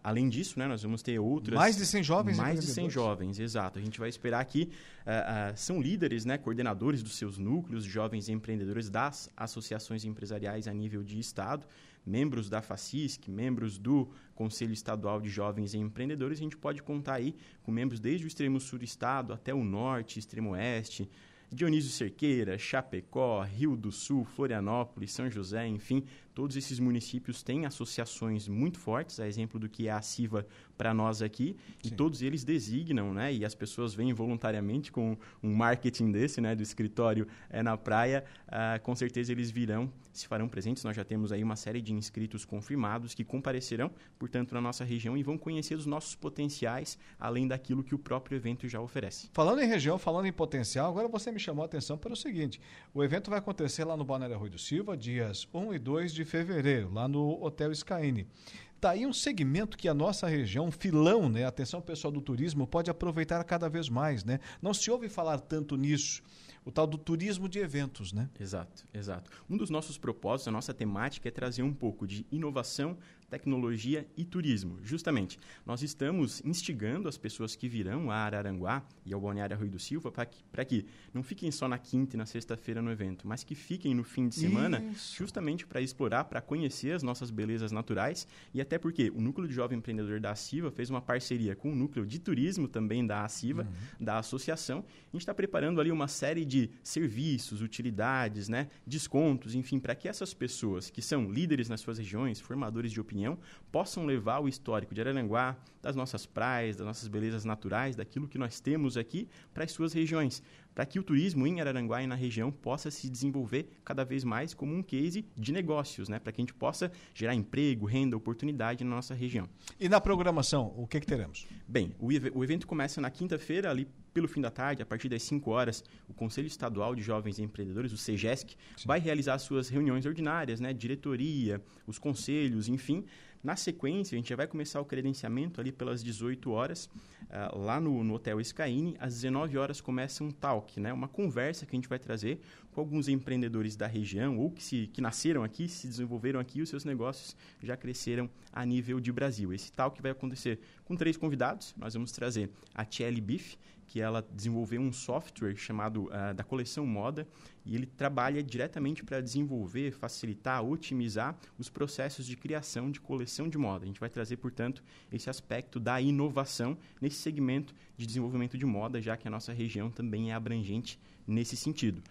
Além disso, né, nós vamos ter outras. Mais de 100 jovens Mais de 100 jovens, exato. A gente vai esperar aqui. Uh, são líderes, né, coordenadores dos seus núcleos, jovens empreendedores das associações empresariais a nível de Estado, membros da FACISC, membros do Conselho Estadual de Jovens e Empreendedores. A gente pode contar aí com membros desde o extremo sul do estado até o norte, extremo oeste. Dionísio Cerqueira, Chapecó, Rio do Sul, Florianópolis, São José, enfim, todos esses municípios têm associações muito fortes, a exemplo do que é a CIVA para nós aqui, Sim. e todos eles designam, né, e as pessoas vêm voluntariamente com um marketing desse, né, do escritório é, na praia, uh, com certeza eles virão, se farão presentes, nós já temos aí uma série de inscritos confirmados que comparecerão, portanto, na nossa região e vão conhecer os nossos potenciais, além daquilo que o próprio evento já oferece. Falando em região, falando em potencial, agora você me chamou a atenção para o seguinte, o evento vai acontecer lá no Balneário Rui do Silva, dias 1 e 2 de fevereiro, lá no Hotel Skyne. Está aí um segmento que a nossa região, filão, né? Atenção pessoal do turismo, pode aproveitar cada vez mais, né? Não se ouve falar tanto nisso o tal do turismo de eventos, né? Exato, exato. Um dos nossos propósitos, a nossa temática é trazer um pouco de inovação, tecnologia e turismo. Justamente, nós estamos instigando as pessoas que virão a Araranguá e ao Balneário Rui do Silva para que, que não fiquem só na quinta e na sexta-feira no evento, mas que fiquem no fim de semana Isso. justamente para explorar, para conhecer as nossas belezas naturais e até porque o Núcleo de Jovem Empreendedor da ACIVA fez uma parceria com o Núcleo de Turismo também da ACIVA, uhum. da associação. A gente está preparando ali uma série de serviços, utilidades, né, descontos, enfim, para que essas pessoas que são líderes nas suas regiões, formadores de opinião, possam levar o histórico de Araranguá, das nossas praias, das nossas belezas naturais, daquilo que nós temos aqui para as suas regiões, para que o turismo em Araranguá e na região possa se desenvolver cada vez mais como um case de negócios, né? para que a gente possa gerar emprego, renda, oportunidade na nossa região. E na programação, o que, que teremos? Bem, o, o evento começa na quinta-feira, ali pelo fim da tarde, a partir das 5 horas, o Conselho Estadual de Jovens Empreendedores, o CEGESC, vai realizar suas reuniões ordinárias, né? diretoria, os conselhos, enfim, na sequência, a gente já vai começar o credenciamento ali pelas 18 horas, uh, lá no, no Hotel Skyine. Às 19 horas começa um talk, né? uma conversa que a gente vai trazer com alguns empreendedores da região ou que, se, que nasceram aqui, se desenvolveram aqui, os seus negócios já cresceram a nível de Brasil. Esse talk vai acontecer com três convidados. Nós vamos trazer a Tchelle Biff, que ela desenvolveu um software chamado uh, da coleção moda e ele trabalha diretamente para desenvolver, facilitar, otimizar os processos de criação de coleção de moda. A gente vai trazer, portanto, esse aspecto da inovação nesse segmento de desenvolvimento de moda, já que a nossa região também é abrangente nesse sentido.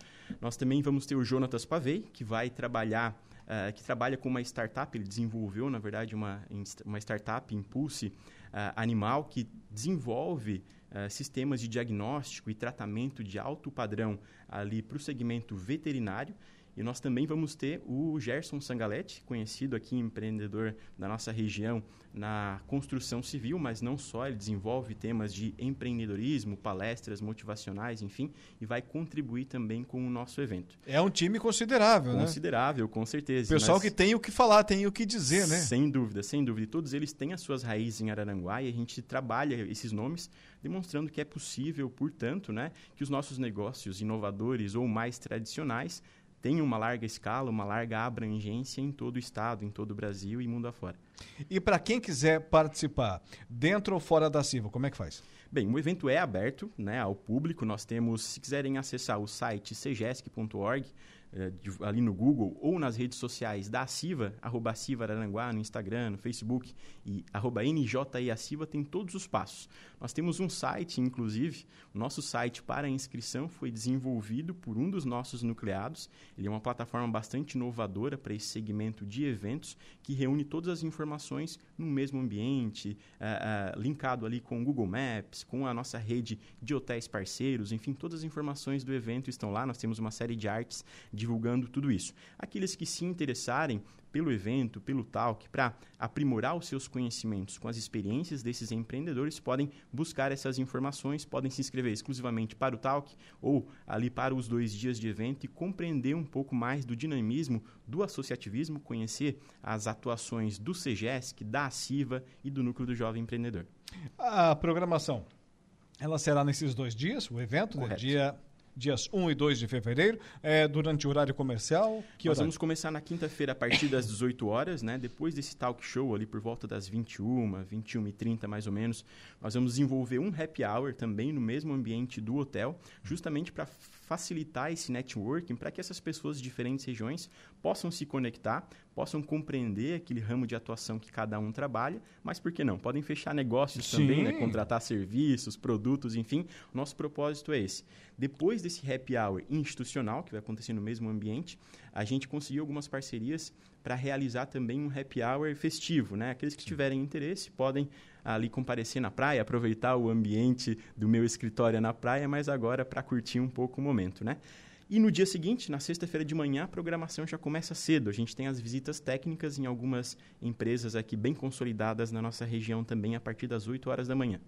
Nós também vamos ter o Jonatas Pavei, que vai trabalhar Uh, que trabalha com uma startup, ele desenvolveu, na verdade, uma, uma startup Impulse uh, Animal, que desenvolve uh, sistemas de diagnóstico e tratamento de alto padrão ali para o segmento veterinário. E nós também vamos ter o Gerson Sangaletti, conhecido aqui empreendedor da nossa região na construção civil, mas não só, ele desenvolve temas de empreendedorismo, palestras motivacionais, enfim, e vai contribuir também com o nosso evento. É um time considerável, considerável né? Considerável, com certeza. Pessoal que tem o que falar, tem o que dizer, né? Sem dúvida, sem dúvida. E todos eles têm as suas raízes em Araranguá e a gente trabalha esses nomes demonstrando que é possível, portanto, né, que os nossos negócios inovadores ou mais tradicionais tem uma larga escala, uma larga abrangência em todo o estado, em todo o Brasil e mundo afora. E para quem quiser participar, dentro ou fora da Silva, como é que faz? Bem, o evento é aberto né, ao público. Nós temos, se quiserem acessar o site cgesc.org, de, ali no Google ou nas redes sociais da Aciva, arroba Aciva Araranguá, no Instagram, no Facebook e arroba NJIAciva, tem todos os passos. Nós temos um site, inclusive, o nosso site para inscrição foi desenvolvido por um dos nossos nucleados. Ele é uma plataforma bastante inovadora para esse segmento de eventos que reúne todas as informações no mesmo ambiente, uh, uh, linkado ali com o Google Maps, com a nossa rede de hotéis parceiros, enfim, todas as informações do evento estão lá. Nós temos uma série de artes divulgando tudo isso. Aqueles que se interessarem pelo evento, pelo talk, para aprimorar os seus conhecimentos com as experiências desses empreendedores, podem buscar essas informações, podem se inscrever exclusivamente para o talk ou ali para os dois dias de evento e compreender um pouco mais do dinamismo do associativismo, conhecer as atuações do CEGESC, da ACIVA e do Núcleo do Jovem Empreendedor. A programação, ela será nesses dois dias, o evento, né? dia dias 1 e 2 de fevereiro, é, durante o horário comercial. Que Nós horário? vamos começar na quinta-feira a partir das 18 horas, né? Depois desse talk show ali por volta das 21, 21 e 30 mais ou menos, nós vamos desenvolver um happy hour também no mesmo ambiente do hotel, justamente para facilitar esse networking, para que essas pessoas de diferentes regiões possam se conectar, possam compreender aquele ramo de atuação que cada um trabalha, mas por que não? Podem fechar negócios Sim. também, né? contratar serviços, produtos, enfim. Nosso propósito é esse. Depois desse happy hour institucional, que vai acontecer no mesmo ambiente, a gente conseguiu algumas parcerias para realizar também um happy hour festivo. Né? Aqueles que tiverem interesse podem ali comparecer na praia, aproveitar o ambiente do meu escritório na praia, mas agora para curtir um pouco o momento. Né? E no dia seguinte, na sexta-feira de manhã, a programação já começa cedo. A gente tem as visitas técnicas em algumas empresas aqui bem consolidadas na nossa região também a partir das 8 horas da manhã.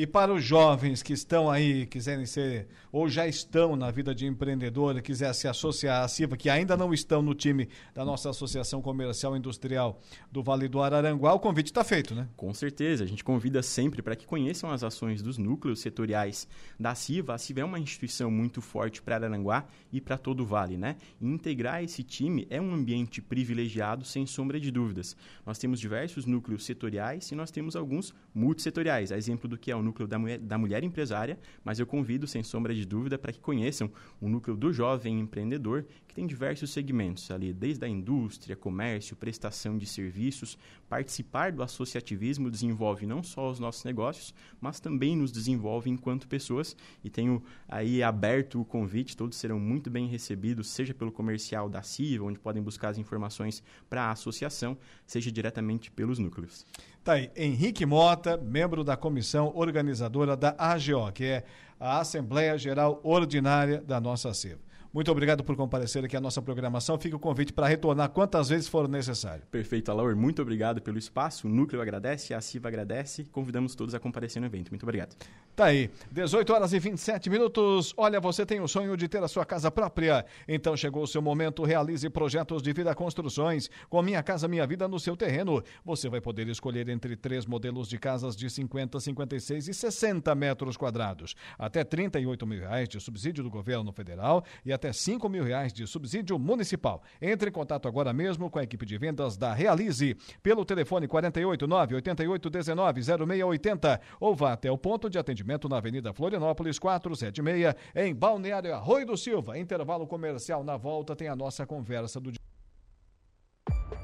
E para os jovens que estão aí, quiserem ser, ou já estão na vida de empreendedor, quiser se associar à CIVA, que ainda não estão no time da nossa Associação Comercial e Industrial do Vale do Araranguá, o convite está feito, né? Com certeza. A gente convida sempre para que conheçam as ações dos núcleos setoriais da CIVA. A CIVA é uma instituição muito forte para Araranguá e para todo o Vale, né? E integrar esse time é um ambiente privilegiado, sem sombra de dúvidas. Nós temos diversos núcleos setoriais e nós temos alguns multissetoriais, a exemplo do que é o núcleo da mulher, da mulher empresária, mas eu convido, sem sombra de dúvida, para que conheçam o núcleo do jovem empreendedor, que tem diversos segmentos ali, desde a indústria, comércio, prestação de serviços. Participar do associativismo desenvolve não só os nossos negócios, mas também nos desenvolve enquanto pessoas. E tenho aí aberto o convite, todos serão muito bem recebidos, seja pelo comercial da CIVA, onde podem buscar as informações para a associação, seja diretamente pelos núcleos. Tá aí, Henrique Mota, membro da comissão organizadora da AGO, que é a Assembleia Geral Ordinária da nossa CIVA. Muito obrigado por comparecer aqui à nossa programação. Fica o convite para retornar quantas vezes for necessário. Perfeito, Alaur. Muito obrigado pelo espaço. O Núcleo agradece, a CIVA agradece. Convidamos todos a comparecer no evento. Muito obrigado. Tá aí, 18 horas e 27 minutos. Olha, você tem o sonho de ter a sua casa própria. Então chegou o seu momento. Realize projetos de vida construções. Com Minha Casa Minha Vida no seu terreno. Você vai poder escolher entre três modelos de casas de 50, 56 e 60 metros quadrados. Até 38 mil reais de subsídio do governo federal e até 5 mil reais de subsídio municipal. Entre em contato agora mesmo com a equipe de vendas da Realize pelo telefone 489 8819 0680 ou vá até o ponto de atendimento na Avenida Florianópolis 476 em Balneário Arroio do Silva. Intervalo comercial na volta tem a nossa conversa do dia.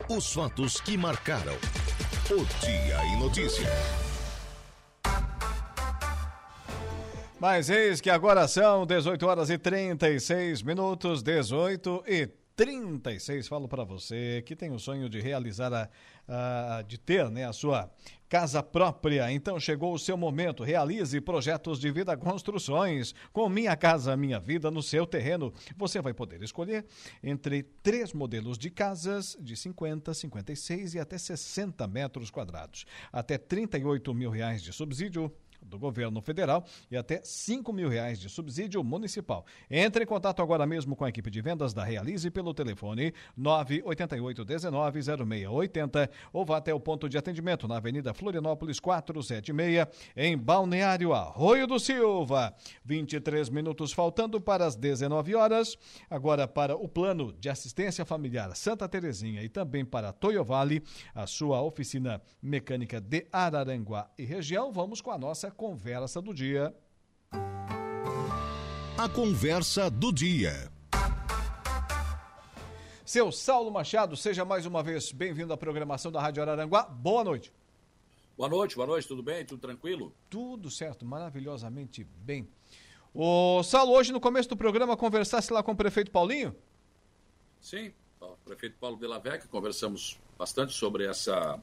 Os fatos que marcaram o Dia em Notícia. Mas eis que agora são 18 horas e 36 minutos, 18 e 36. Falo para você que tem o sonho de realizar a, a, de ter né, a sua casa própria. Então chegou o seu momento. Realize projetos de vida construções com Minha Casa Minha Vida no seu terreno. Você vai poder escolher entre três modelos de casas de 50, 56 e até 60 metros quadrados. Até 38 mil reais de subsídio do governo federal e até 5 mil reais de subsídio municipal. Entre em contato agora mesmo com a equipe de vendas da Realize pelo telefone 988 19 0680 ou vá até o ponto de atendimento na Avenida Florianópolis 476 em Balneário Arroio do Silva. 23 minutos faltando para as 19 horas. Agora para o plano de assistência familiar Santa Terezinha e também para Toyo a sua oficina mecânica de Araranguá e região, vamos com a nossa conversa do dia. A conversa do dia. Seu Saulo Machado, seja mais uma vez bem-vindo à programação da Rádio Araranguá. Boa noite. Boa noite, boa noite, tudo bem? Tudo tranquilo? Tudo certo, maravilhosamente bem. O Saulo, hoje no começo do programa conversasse lá com o prefeito Paulinho? Sim, o prefeito Paulo de la Vecchia, conversamos bastante sobre essa,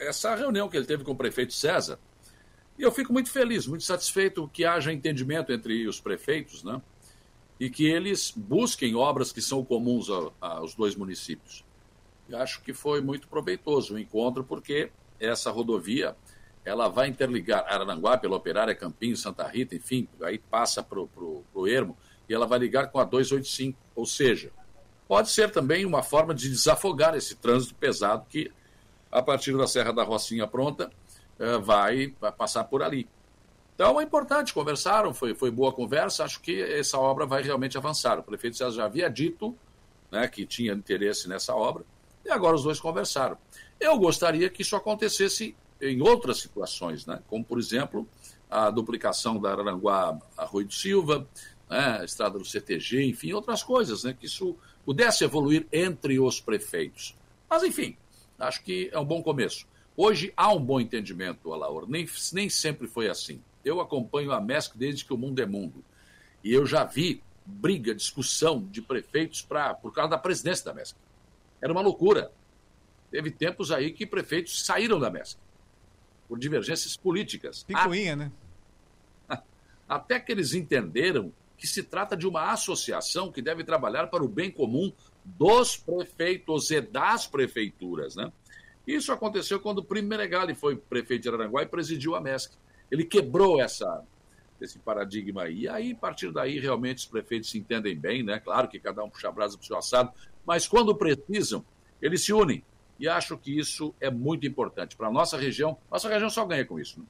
essa reunião que ele teve com o prefeito César. E eu fico muito feliz, muito satisfeito que haja entendimento entre os prefeitos, né? E que eles busquem obras que são comuns aos dois municípios. Eu acho que foi muito proveitoso o encontro, porque essa rodovia ela vai interligar Araranguá pela Operária, Campinho, Santa Rita, enfim, aí passa para o Ermo, e ela vai ligar com a 285. Ou seja, pode ser também uma forma de desafogar esse trânsito pesado que, a partir da Serra da Rocinha pronta, vai, vai passar por ali. Então é importante, conversaram, foi, foi boa conversa, acho que essa obra vai realmente avançar. O prefeito já havia dito né, que tinha interesse nessa obra, e agora os dois conversaram. Eu gostaria que isso acontecesse em outras situações, né, como, por exemplo, a duplicação da Aranguá Arroio do Silva, né, a estrada do CTG, enfim, outras coisas, né, que isso pudesse evoluir entre os prefeitos. Mas, enfim, acho que é um bom começo. Hoje há um bom entendimento, Alaor. Nem, nem sempre foi assim. Eu acompanho a MESC desde que o mundo é mundo. E eu já vi briga, discussão de prefeitos pra, por causa da presidência da MESC. Era uma loucura. Teve tempos aí que prefeitos saíram da MESC por divergências políticas. Picuinha, né? Até que eles entenderam que se trata de uma associação que deve trabalhar para o bem comum dos prefeitos e das prefeituras, né? Isso aconteceu quando o Primo Menegali foi prefeito de Araranguá e presidiu a MESC. Ele quebrou essa, esse paradigma aí. E aí, a partir daí, realmente os prefeitos se entendem bem, né? Claro que cada um puxa a brasa para o seu assado, mas quando precisam, eles se unem. E acho que isso é muito importante. Para a nossa região, nossa região só ganha com isso. Né?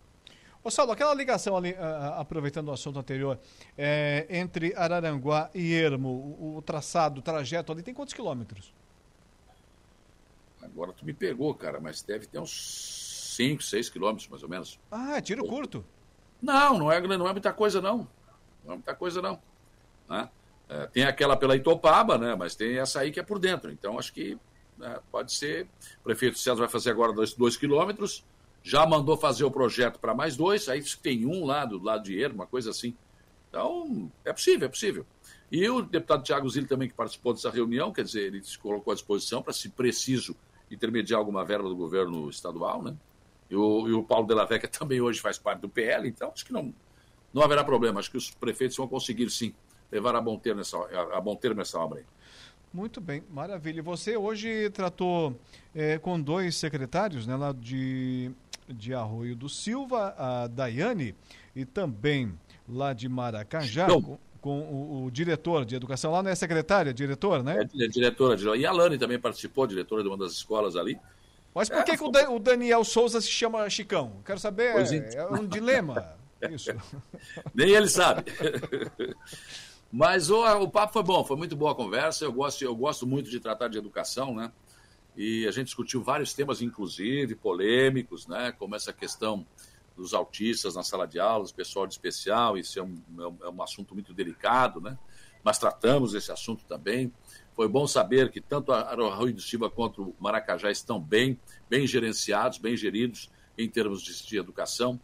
Ô Saulo, aquela ligação ali, uh, aproveitando o assunto anterior, é, entre Araranguá e Ermo, o traçado, o trajeto ali, tem quantos quilômetros? Agora tu me pegou, cara, mas deve ter uns 5, 6 quilômetros, mais ou menos. Ah, tiro curto. Não, não é, não é muita coisa, não. Não é muita coisa, não. Né? É, tem aquela pela Itopaba, né? Mas tem essa aí que é por dentro. Então, acho que né, pode ser. O prefeito César vai fazer agora dois, dois quilômetros. Já mandou fazer o projeto para mais dois. Aí tem um lá do lado de Ermo, uma coisa assim. Então, é possível, é possível. E o deputado Tiago Zilli também, que participou dessa reunião, quer dizer, ele se colocou à disposição para, se preciso, intermediar alguma verba do governo estadual, né? E o, e o Paulo Della Vecchia também hoje faz parte do PL, então acho que não, não haverá problema. Acho que os prefeitos vão conseguir, sim, levar a bom termo essa, a, a bom termo essa obra aí. Muito bem, maravilha. Você hoje tratou é, com dois secretários, né, lá de, de Arroio do Silva, a Daiane, e também lá de Maracajá, com o, o, diretor de educação. Lá não é secretária, diretor, né? É, é diretora. E a Lani também participou, diretora de uma das escolas ali. Mas por é, que, que o, Daniel Souza se chama Chicão? Quero saber, é, é um dilema. Isso. Nem ele sabe. Mas o, o papo foi bom, foi muito boa a conversa. Eu gosto, eu gosto muito de tratar de educação, né? E a gente discutiu vários temas, inclusive polêmicos, né? Como essa questão dos autistas na sala de aulas, pessoal de especial. Isso é um, é um assunto muito delicado, né? Mas tratamos esse assunto também. Foi bom saber que tanto a Arroio do Silva quanto o Maracajá estão bem, bem gerenciados, bem geridos em termos de, de educação.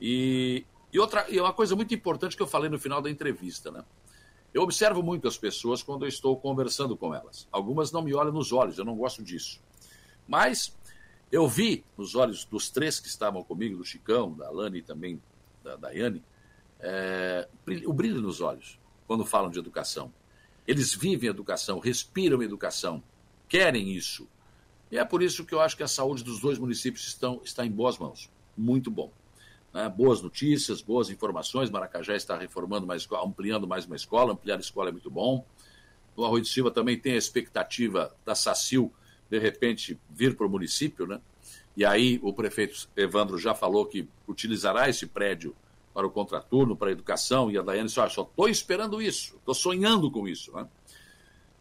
E, e outra, e uma coisa muito importante que eu falei no final da entrevista, né? Eu observo muito as pessoas quando eu estou conversando com elas. Algumas não me olham nos olhos, eu não gosto disso. Mas eu vi nos olhos dos três que estavam comigo, do Chicão, da Alane e também da Daiane, é, o brilho nos olhos quando falam de educação. Eles vivem educação, respiram educação, querem isso. E é por isso que eu acho que a saúde dos dois municípios estão, está em boas mãos. Muito bom. Né? Boas notícias, boas informações. Maracajá está reformando mais ampliando mais uma escola. Ampliar a escola é muito bom. No Arroio de Silva também tem a expectativa da SACIL, de repente, vir para o município, né? E aí o prefeito Evandro já falou que utilizará esse prédio para o contraturno, para a educação, e a Daiane disse, ah, só estou esperando isso, estou sonhando com isso. Né?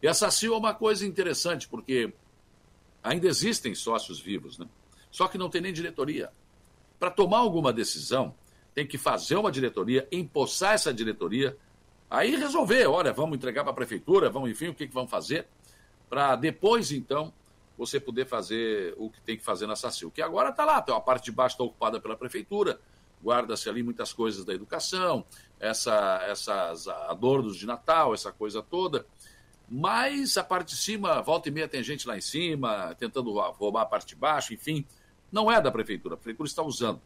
E a SACIL é uma coisa interessante, porque ainda existem sócios vivos, né? só que não tem nem diretoria. Para tomar alguma decisão, tem que fazer uma diretoria, empossar essa diretoria, aí resolver, olha, vamos entregar para a prefeitura, vamos, enfim, o que, que vamos fazer, para depois, então, você poder fazer o que tem que fazer na SACIL. Que agora está lá, a parte de baixo está ocupada pela prefeitura, guarda-se ali muitas coisas da educação, essa, essas adornos de Natal, essa coisa toda. Mas a parte de cima, volta e meia tem gente lá em cima, tentando roubar a parte de baixo, enfim não é da prefeitura, a prefeitura está usando.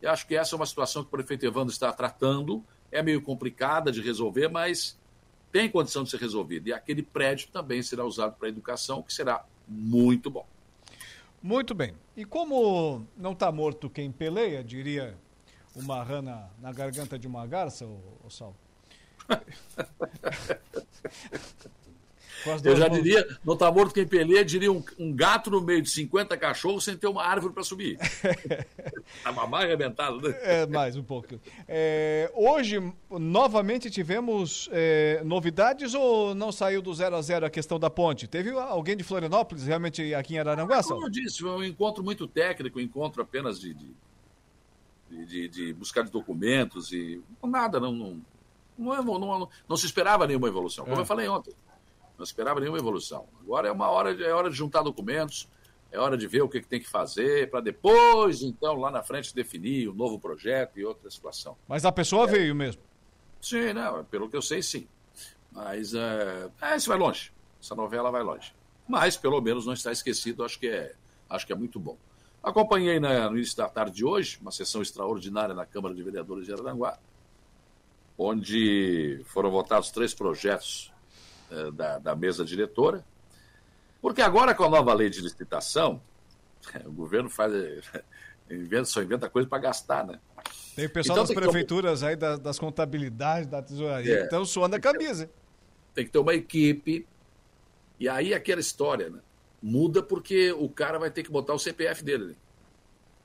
E acho que essa é uma situação que o prefeito Evandro está tratando, é meio complicada de resolver, mas tem condição de ser resolvida. E aquele prédio também será usado para educação, que será muito bom. Muito bem. E como não está morto quem peleia, diria uma rã na, na garganta de uma garça, o, o Sal? Eu já mãos. diria, não está morto quem peleia, diria um, um, gato no meio de 50 cachorros sem ter uma árvore para subir. Está mais arrebentado, né? É, mais um pouco. É, hoje, novamente tivemos é, novidades ou não saiu do 0 a 0 a questão da ponte? Teve alguém de Florianópolis realmente aqui em Araranguá? Como eu disse, foi um encontro muito técnico, um encontro apenas de, de, de, de buscar de documentos e nada, não, não, não, não, não, não se esperava nenhuma evolução. Como é. eu falei ontem, não esperava nenhuma evolução. Agora é uma hora de, é hora de juntar documentos, é hora de ver o que, que tem que fazer, para depois, então, lá na frente, definir o um novo projeto e outra situação. Mas a pessoa é. veio mesmo? Sim, não, pelo que eu sei, sim. Mas é, é, isso vai longe. Essa novela vai longe. Mas, pelo menos, não está esquecido, acho que é, acho que é muito bom. Acompanhei né, no início da tarde de hoje uma sessão extraordinária na Câmara de Vereadores de Araranguá, onde foram votados três projetos da, da mesa diretora, porque agora com a nova lei de licitação, o governo faz inventa, só inventa coisa para gastar, né? Tem o pessoal então, das prefeituras aí, das, das, contabilidades, da tesouraria, é, estão suando a camisa. Tem que ter uma equipe. E aí aquela história, né? Muda porque o cara vai ter que botar o CPF dele. Né?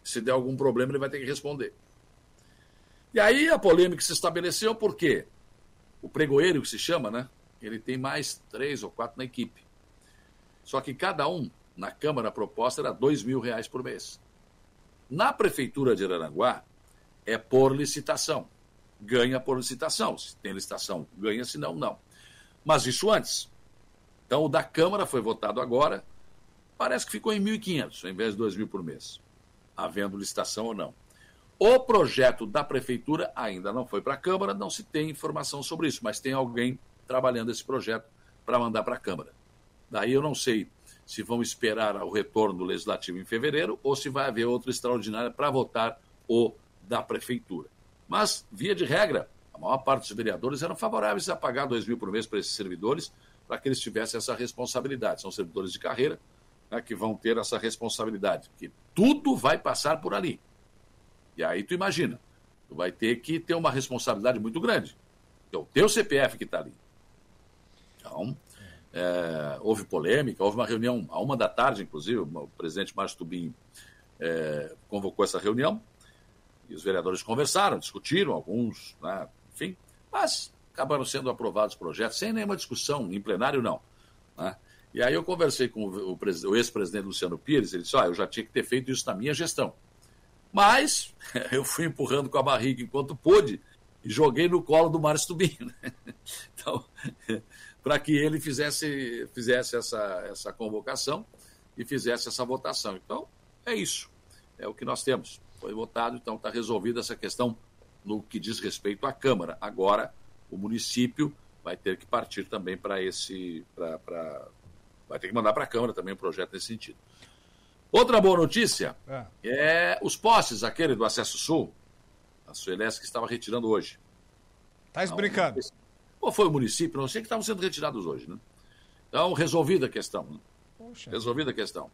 Se der algum problema, ele vai ter que responder. E aí a polêmica se estabeleceu porque o pregoeiro, que se chama, né? Ele tem mais três ou quatro na equipe. Só que cada um, na Câmara, a proposta era dois mil reais por mês. Na Prefeitura de Araranguá, é por licitação. Ganha por licitação. Se tem licitação, ganha, se não, não. Mas isso antes. Então, o da Câmara foi votado agora, parece que ficou em 1.500, ao invés de 2 mil por mês, havendo licitação ou não. O projeto da Prefeitura ainda não foi para a Câmara, não se tem informação sobre isso, mas tem alguém trabalhando esse projeto para mandar para a Câmara. Daí eu não sei se vão esperar o retorno do Legislativo em fevereiro ou se vai haver outra extraordinária para votar o da Prefeitura. Mas, via de regra, a maior parte dos vereadores eram favoráveis a pagar dois mil por mês para esses servidores, para que eles tivessem essa responsabilidade. São servidores de carreira né, que vão ter essa responsabilidade, porque tudo vai passar por ali. E aí tu imagina, tu vai ter que ter uma responsabilidade muito grande. É o teu CPF que está ali. Então, é, houve polêmica, houve uma reunião a uma da tarde, inclusive, o presidente Márcio Tubim é, convocou essa reunião, e os vereadores conversaram, discutiram, alguns, né, enfim, mas acabaram sendo aprovados projetos sem nenhuma discussão, em plenário não. Né? E aí eu conversei com o, o ex-presidente Luciano Pires, ele disse, ah, eu já tinha que ter feito isso na minha gestão. Mas eu fui empurrando com a barriga enquanto pude e joguei no colo do Márcio Tubim. Né? Então, para que ele fizesse, fizesse essa, essa convocação e fizesse essa votação. Então, é isso. É o que nós temos. Foi votado, então está resolvida essa questão no que diz respeito à Câmara. Agora, o município vai ter que partir também para esse. Pra, pra, vai ter que mandar para a Câmara também um projeto nesse sentido. Outra boa notícia é, é os postes, aquele do Acesso Sul, a Suelesc estava retirando hoje. Tá brincando? Ou foi o município, não sei, que estavam sendo retirados hoje, né? Então, resolvida a questão. Né? Resolvida a questão.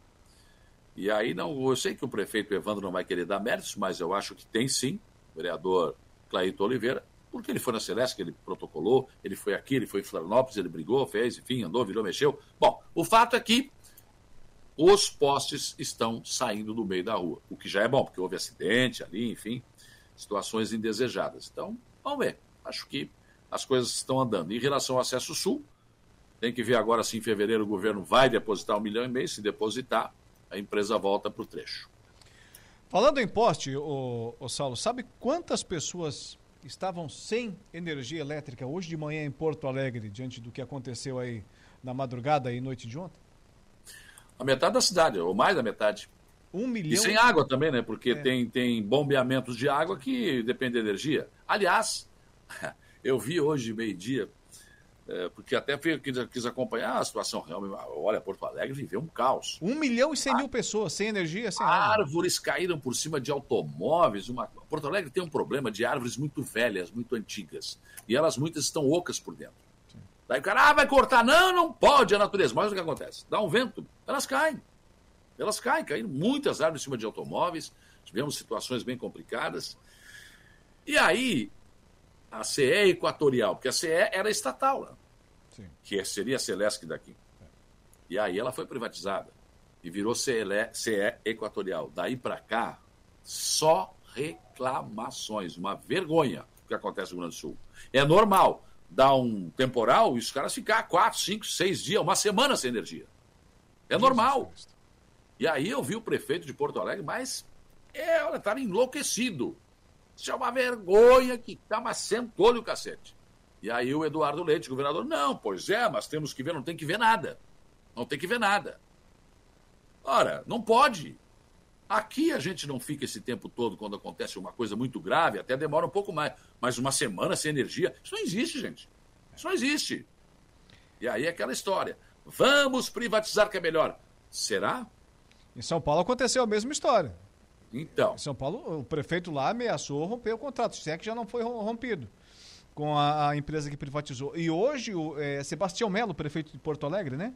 E aí, não, eu sei que o prefeito Evandro não vai querer dar méritos, mas eu acho que tem sim, o vereador Claito Oliveira, porque ele foi na Celeste, ele protocolou, ele foi aqui, ele foi em Florianópolis, ele brigou, fez, enfim, andou, virou, mexeu. Bom, o fato é que os postes estão saindo do meio da rua, o que já é bom, porque houve acidente ali, enfim, situações indesejadas. Então, vamos ver. Acho que as coisas estão andando. Em relação ao acesso sul, tem que ver agora se em fevereiro o governo vai depositar um milhão e meio, se depositar, a empresa volta para o trecho. Falando em poste, o, o Saulo, sabe quantas pessoas estavam sem energia elétrica hoje de manhã em Porto Alegre, diante do que aconteceu aí na madrugada e noite de ontem? A metade da cidade, ou mais da metade. Um milhão. E sem água também, né? Porque é. tem, tem bombeamentos de água que depende da energia. Aliás, eu vi hoje, meio-dia, é, porque até quis, quis, acompanhar a situação realmente. Olha, Porto Alegre viveu um caos. Um milhão e cem mil pessoas sem energia, sem água. Árvores caíram por cima de automóveis. Uma... Porto Alegre tem um problema de árvores muito velhas, muito antigas. E elas muitas estão ocas por dentro. Sim. Daí o cara, ah, vai cortar. Não, não pode a natureza. Mas o que acontece? Dá um vento, elas caem. Elas caem, caíram muitas árvores em cima de automóveis. Tivemos situações bem complicadas. E aí, a CE Equatorial, porque a CE era estatal, né? Sim. que seria a Celesc daqui. É. E aí ela foi privatizada e virou CE, CE Equatorial. Daí para cá, só reclamações, uma vergonha o que acontece no Rio Grande do Sul. É normal, dá um temporal e os caras ficar quatro, cinco, seis dias, uma semana sem energia. É normal. E aí eu vi o prefeito de Porto Alegre, mas é, olha, tá enlouquecido. Isso é uma vergonha que tá, mas sentou-lhe o cacete. E aí o Eduardo Leite, governador, não, pois é, mas temos que ver, não tem que ver nada. Não tem que ver nada. Ora, não pode. Aqui a gente não fica esse tempo todo quando acontece uma coisa muito grave, até demora um pouco mais. Mas uma semana sem energia, isso não existe, gente. Isso não existe. E aí é aquela história. Vamos privatizar que é melhor. Será? Em São Paulo aconteceu a mesma história. Então. São Paulo, o prefeito lá ameaçou romper o contrato, se é que já não foi rompido com a, a empresa que privatizou. E hoje, o é, Sebastião Melo, prefeito de Porto Alegre, né?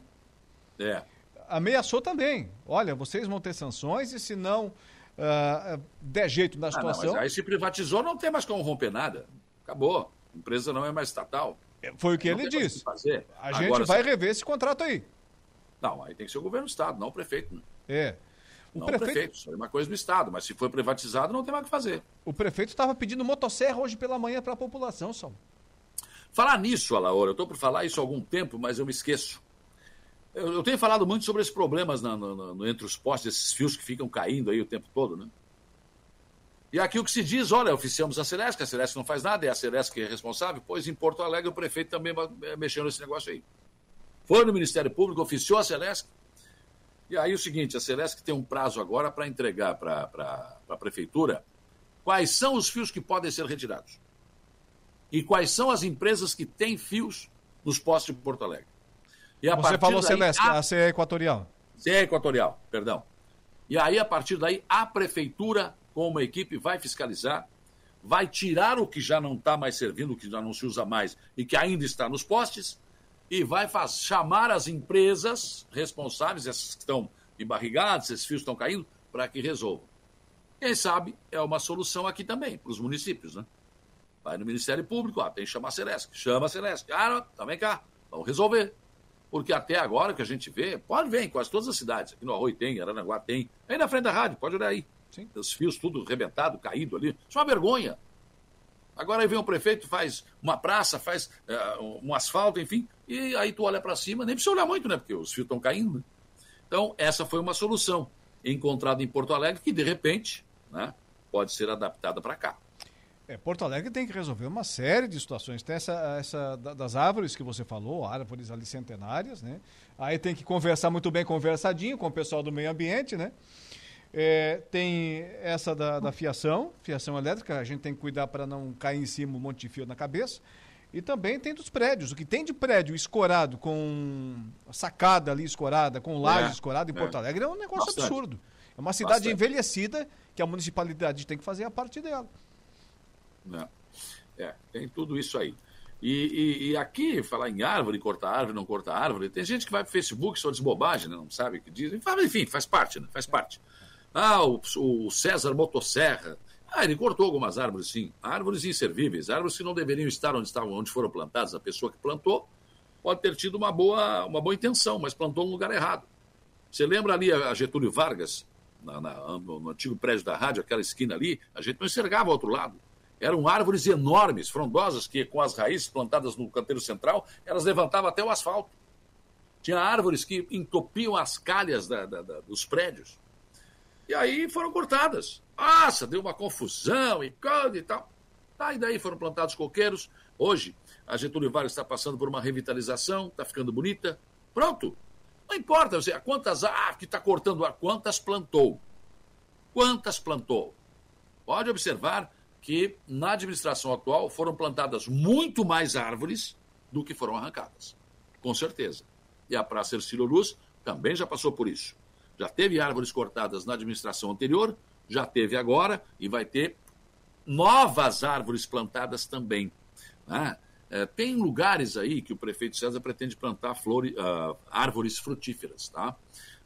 É. Ameaçou também. Olha, vocês vão ter sanções e se não uh, der jeito na situação. Ah, não, aí se privatizou, não tem mais como romper nada. Acabou. A empresa não é mais estatal. É, foi o que não ele disse. A gente Agora, vai se... rever esse contrato aí. Não, aí tem que ser o governo do Estado, não o prefeito. Né? É. O não prefeito... prefeito, isso é uma coisa do Estado, mas se for privatizado não tem mais o que fazer. O prefeito estava pedindo motosserra hoje pela manhã para a população, só. Falar nisso, Alaor, eu estou por falar isso há algum tempo, mas eu me esqueço. Eu, eu tenho falado muito sobre esses problemas na, na, na, entre os postes, esses fios que ficam caindo aí o tempo todo, né? E aqui o que se diz, olha, oficiamos a Celeste, a Celeste não faz nada, é a Celeste que é responsável, pois em Porto Alegre o prefeito também é, mexeu nesse negócio aí. Foi no Ministério Público, oficiou a Celeste, e aí o seguinte, a Celesc tem um prazo agora para entregar para a prefeitura quais são os fios que podem ser retirados. E quais são as empresas que têm fios nos postos de Porto Alegre. E a Você falou daí, Celeste, a, a CE Equatorial. Sim, é equatorial, perdão. E aí, a partir daí, a prefeitura, com uma equipe, vai fiscalizar, vai tirar o que já não está mais servindo, o que já não se usa mais e que ainda está nos postes, e vai faz, chamar as empresas responsáveis, essas que estão embarrigadas, esses fios estão caindo, para que resolvam. Quem sabe é uma solução aqui também, para os municípios, né? Vai no Ministério Público, ó, tem que chamar a Celesc. Chama a Celesc. Cara, também cá, vamos resolver. Porque até agora que a gente vê, pode ver em quase todas as cidades. Aqui no Arroio tem, Aranaguá tem. Aí na frente da rádio, pode olhar aí. Sim. Os fios tudo rebentado, caído ali. Isso é uma vergonha. Agora aí vem o prefeito, faz uma praça, faz uh, um asfalto, enfim, e aí tu olha para cima, nem precisa olhar muito, né? Porque os fios estão caindo. Né? Então, essa foi uma solução encontrada em Porto Alegre que, de repente, né, pode ser adaptada para cá. É, Porto Alegre tem que resolver uma série de situações. Tem essa, essa das árvores que você falou, árvores ali centenárias, né? Aí tem que conversar muito bem conversadinho com o pessoal do meio ambiente, né? É, tem essa da, da, fiação, fiação elétrica, a gente tem que cuidar para não cair em cima um monte de fio na cabeça. E também tem dos prédios. O que tem de prédio escorado, com sacada ali escorada, com laje é, escorada em Porto é. Alegre é um negócio Bastante. absurdo. É uma cidade Bastante. envelhecida que a municipalidade tem que fazer a parte dela. Né? É, tem tudo isso aí. E, e, e, aqui, falar em árvore, cortar árvore, não cortar árvore, tem gente que vai para o Facebook só diz bobagem, né? não sabe o que diz. Enfim, faz parte, né? Faz parte. Ah, o, o César Motosserra. Ah, ele cortou algumas árvores, sim. Árvores inservíveis, árvores que não deveriam estar onde estavam, onde foram plantadas. A pessoa que plantou pode ter tido uma boa, uma boa intenção, mas plantou no lugar errado. Você lembra ali a Getúlio Vargas, na, na, no, antigo prédio da rádio, aquela esquina ali? A gente não enxergava o outro lado. Eram árvores enormes, frondosas, que com as raízes plantadas no canteiro central, elas levantavam até o asfalto. Tinha árvores que entopiam as calhas da, da, da, dos prédios. E aí foram cortadas. Nossa, deu uma confusão e e tal. Tá, e daí foram plantados coqueiros. Hoje, a Getúlio Vargas está passando por uma revitalização, está ficando bonita. Pronto. Não importa você, quantas ah, que está cortando quantas plantou. Quantas plantou? Pode observar que na administração atual foram plantadas muito mais árvores do que foram arrancadas. Com certeza. E a Praça Ercílio Luz também já passou por isso. Já teve árvores cortadas na administração anterior, já teve agora e vai ter novas árvores plantadas também. Né? É, tem lugares aí que o prefeito César pretende plantar flores, uh, árvores frutíferas, tá?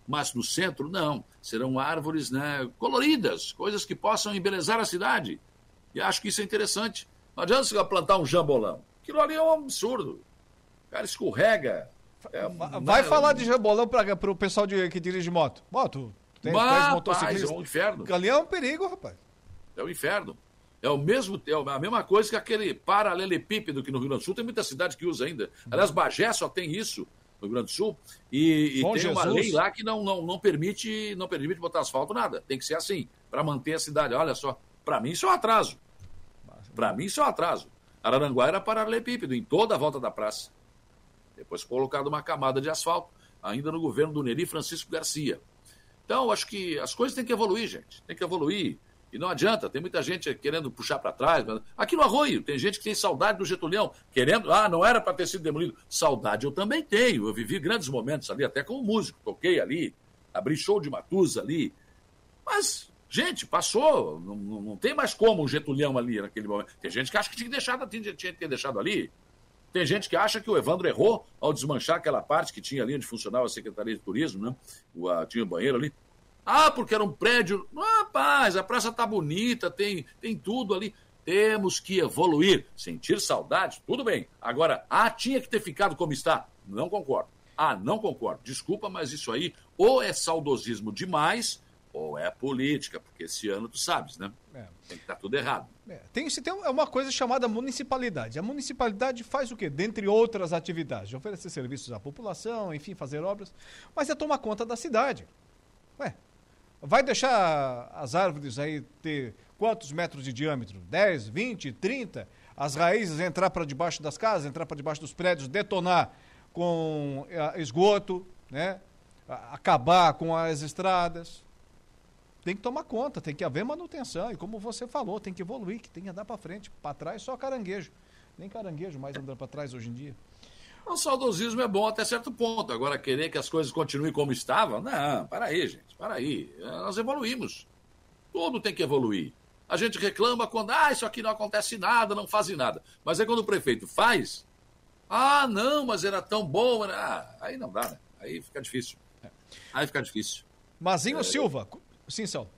Mas no centro, não. Serão árvores né, coloridas, coisas que possam embelezar a cidade. E acho que isso é interessante. Não adianta você plantar um jambolão. Aquilo ali é um absurdo. O cara escorrega. É, Vai falar de jambolão para o pessoal de, que dirige moto. Moto, tem Mas, motociclistas. É um inferno. Ali é um perigo, rapaz. É um inferno. É o mesmo, é a mesma coisa que aquele paralelepípedo que no Rio Grande do Sul tem muita cidade que usa ainda. Aliás, Bagé só tem isso no Rio Grande do Sul. E, e tem Jesus. uma lei lá que não, não, não, permite, não permite botar asfalto, nada. Tem que ser assim, para manter a cidade. Olha só, para mim isso é um atraso. Para mim, isso é um atraso. Araranguá era paralelepípedo em toda a volta da praça. Depois colocado uma camada de asfalto, ainda no governo do Neri Francisco Garcia. Então, acho que as coisas têm que evoluir, gente. Tem que evoluir. E não adianta, tem muita gente querendo puxar para trás. Aqui no Arroio, tem gente que tem saudade do Getulhão, querendo, ah, não era para ter sido demolido. Saudade eu também tenho. Eu vivi grandes momentos ali, até como músico. Toquei ali, abri show de Matusa ali. Mas Gente, passou, não, não tem mais como o Getulhão ali naquele momento. Tem gente que acha que tinha tinha, tinha que ter deixado ali. Tem gente que acha que o Evandro errou ao desmanchar aquela parte que tinha ali onde funcionava a Secretaria de Turismo, né? O, a, tinha o banheiro ali. Ah, porque era um prédio. Rapaz, a praça tá bonita, tem, tem tudo ali. Temos que evoluir. Sentir saudade, tudo bem. Agora, ah, tinha que ter ficado como está. Não concordo. Ah, não concordo. Desculpa, mas isso aí ou é saudosismo demais ou é política, porque esse ano tu sabes, né? É. Tem que estar tá tudo errado. É. Tem, tem uma coisa chamada municipalidade. A municipalidade faz o quê? Dentre outras atividades, oferecer serviços à população, enfim, fazer obras, mas é tomar conta da cidade. Ué, vai deixar as árvores aí ter quantos metros de diâmetro? 10, 20, 30? As raízes entrar para debaixo das casas, entrar para debaixo dos prédios, detonar com eh, esgoto, né? acabar com as estradas tem que tomar conta, tem que haver manutenção. E como você falou, tem que evoluir, que tem que andar para frente. Para trás só caranguejo. Nem caranguejo mais andando para trás hoje em dia. O saudosismo é bom até certo ponto. Agora, querer que as coisas continuem como estavam, não, para aí, gente, para aí. Nós evoluímos. Tudo tem que evoluir. A gente reclama quando, ah, isso aqui não acontece nada, não fazem nada. Mas é quando o prefeito faz, ah, não, mas era tão bom. Era... Ah, aí não dá, né? Aí fica difícil. Aí fica difícil. Mazinho é... Silva. Sim, Sal.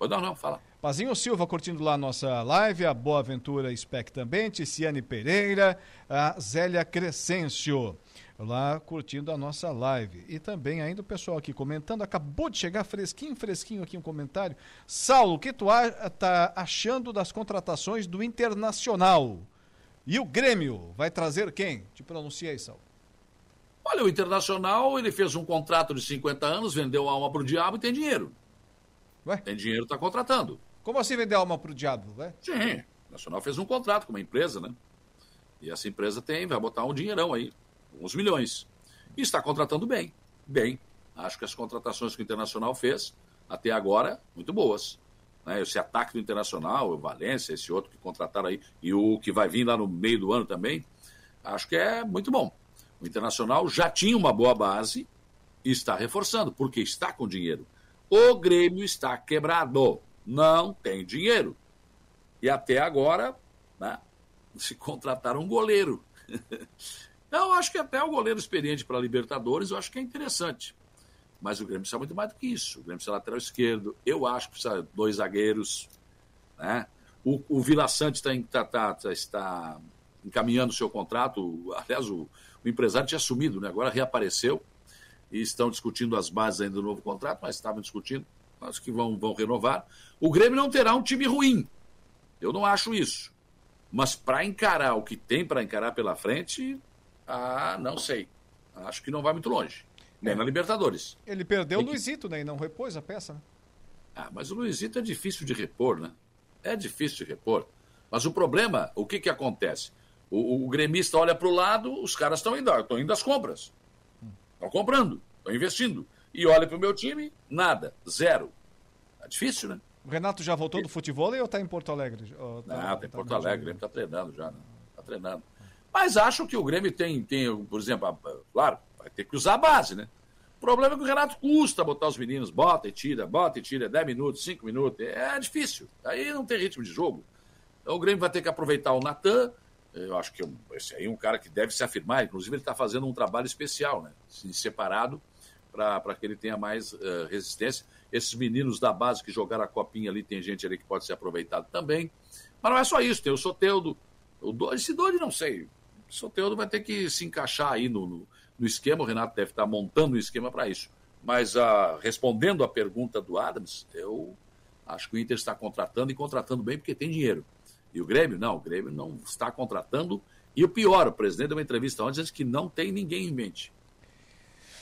Não, não, fala. Mazinho Silva curtindo lá a nossa live, a Boa Aventura Spec também, Ticiane Pereira, a Zélia Crescêncio lá curtindo a nossa live. E também ainda o pessoal aqui comentando, acabou de chegar fresquinho, fresquinho aqui um comentário. Saulo, o que tu tá achando das contratações do Internacional? E o Grêmio vai trazer quem? Te pronuncia aí, Saulo. Olha, o Internacional, ele fez um contrato de 50 anos, vendeu a alma pro diabo e tem dinheiro. Ué? Tem dinheiro, está contratando. Como assim vender alma pro diabo, vai? Sim, o Nacional fez um contrato com uma empresa, né? E essa empresa tem, vai botar um dinheirão aí, uns milhões. E está contratando bem, bem. Acho que as contratações que o Internacional fez, até agora, muito boas. Né? Esse ataque do Internacional, o Valência, esse outro que contrataram aí, e o que vai vir lá no meio do ano também, acho que é muito bom. O Internacional já tinha uma boa base e está reforçando, porque está com dinheiro. O Grêmio está quebrado, não tem dinheiro. E até agora, né, se contrataram um goleiro. Eu acho que até o goleiro experiente para Libertadores, eu acho que é interessante. Mas o Grêmio precisa muito mais do que isso. O Grêmio precisa lateral esquerdo. Eu acho que precisa dois zagueiros. Né? O, o Vila Sante está, tá, tá, tá, está encaminhando o seu contrato. Aliás, o, o empresário tinha sumido, né? agora reapareceu. E estão discutindo as bases ainda do novo contrato, mas estavam discutindo. Acho que vão, vão renovar. O Grêmio não terá um time ruim. Eu não acho isso. Mas para encarar o que tem para encarar pela frente, ah, não sei. Acho que não vai muito longe. Nem é. na Libertadores. Ele perdeu o Luizito, né? E não repôs a peça, né? Ah, mas o Luizito é difícil de repor, né? É difícil de repor. Mas o problema, o que que acontece? O, o gremista olha para o lado, os caras estão indo, estão indo às compras. Estão comprando, estão investindo. E olha para o meu time, nada, zero. É difícil, né? O Renato já voltou do futebol ou está em Porto Alegre? Ou tá, não, está em tá Porto Alegre, ele está treinando já, está né? treinando. Mas acho que o Grêmio tem, tem por exemplo, claro, vai ter que usar a base, né? O problema é que o Renato custa botar os meninos, bota e tira, bota e tira, 10 minutos, 5 minutos, é difícil. Aí não tem ritmo de jogo. Então o Grêmio vai ter que aproveitar o Natan, eu acho que esse aí é um cara que deve se afirmar, inclusive ele está fazendo um trabalho especial, né? Separado para que ele tenha mais uh, resistência. Esses meninos da base que jogaram a copinha ali, tem gente ali que pode ser aproveitado também. Mas não é só isso, tem o Soteudo, o Dodi, esse Dodi não sei, o Soteldo vai ter que se encaixar aí no, no, no esquema, o Renato deve estar montando um esquema para isso. Mas uh, respondendo à pergunta do Adams, eu acho que o Inter está contratando e contratando bem porque tem dinheiro. E o Grêmio? Não, o Grêmio não está contratando. E o pior, o presidente deu uma entrevista ontem dizendo que não tem ninguém em mente.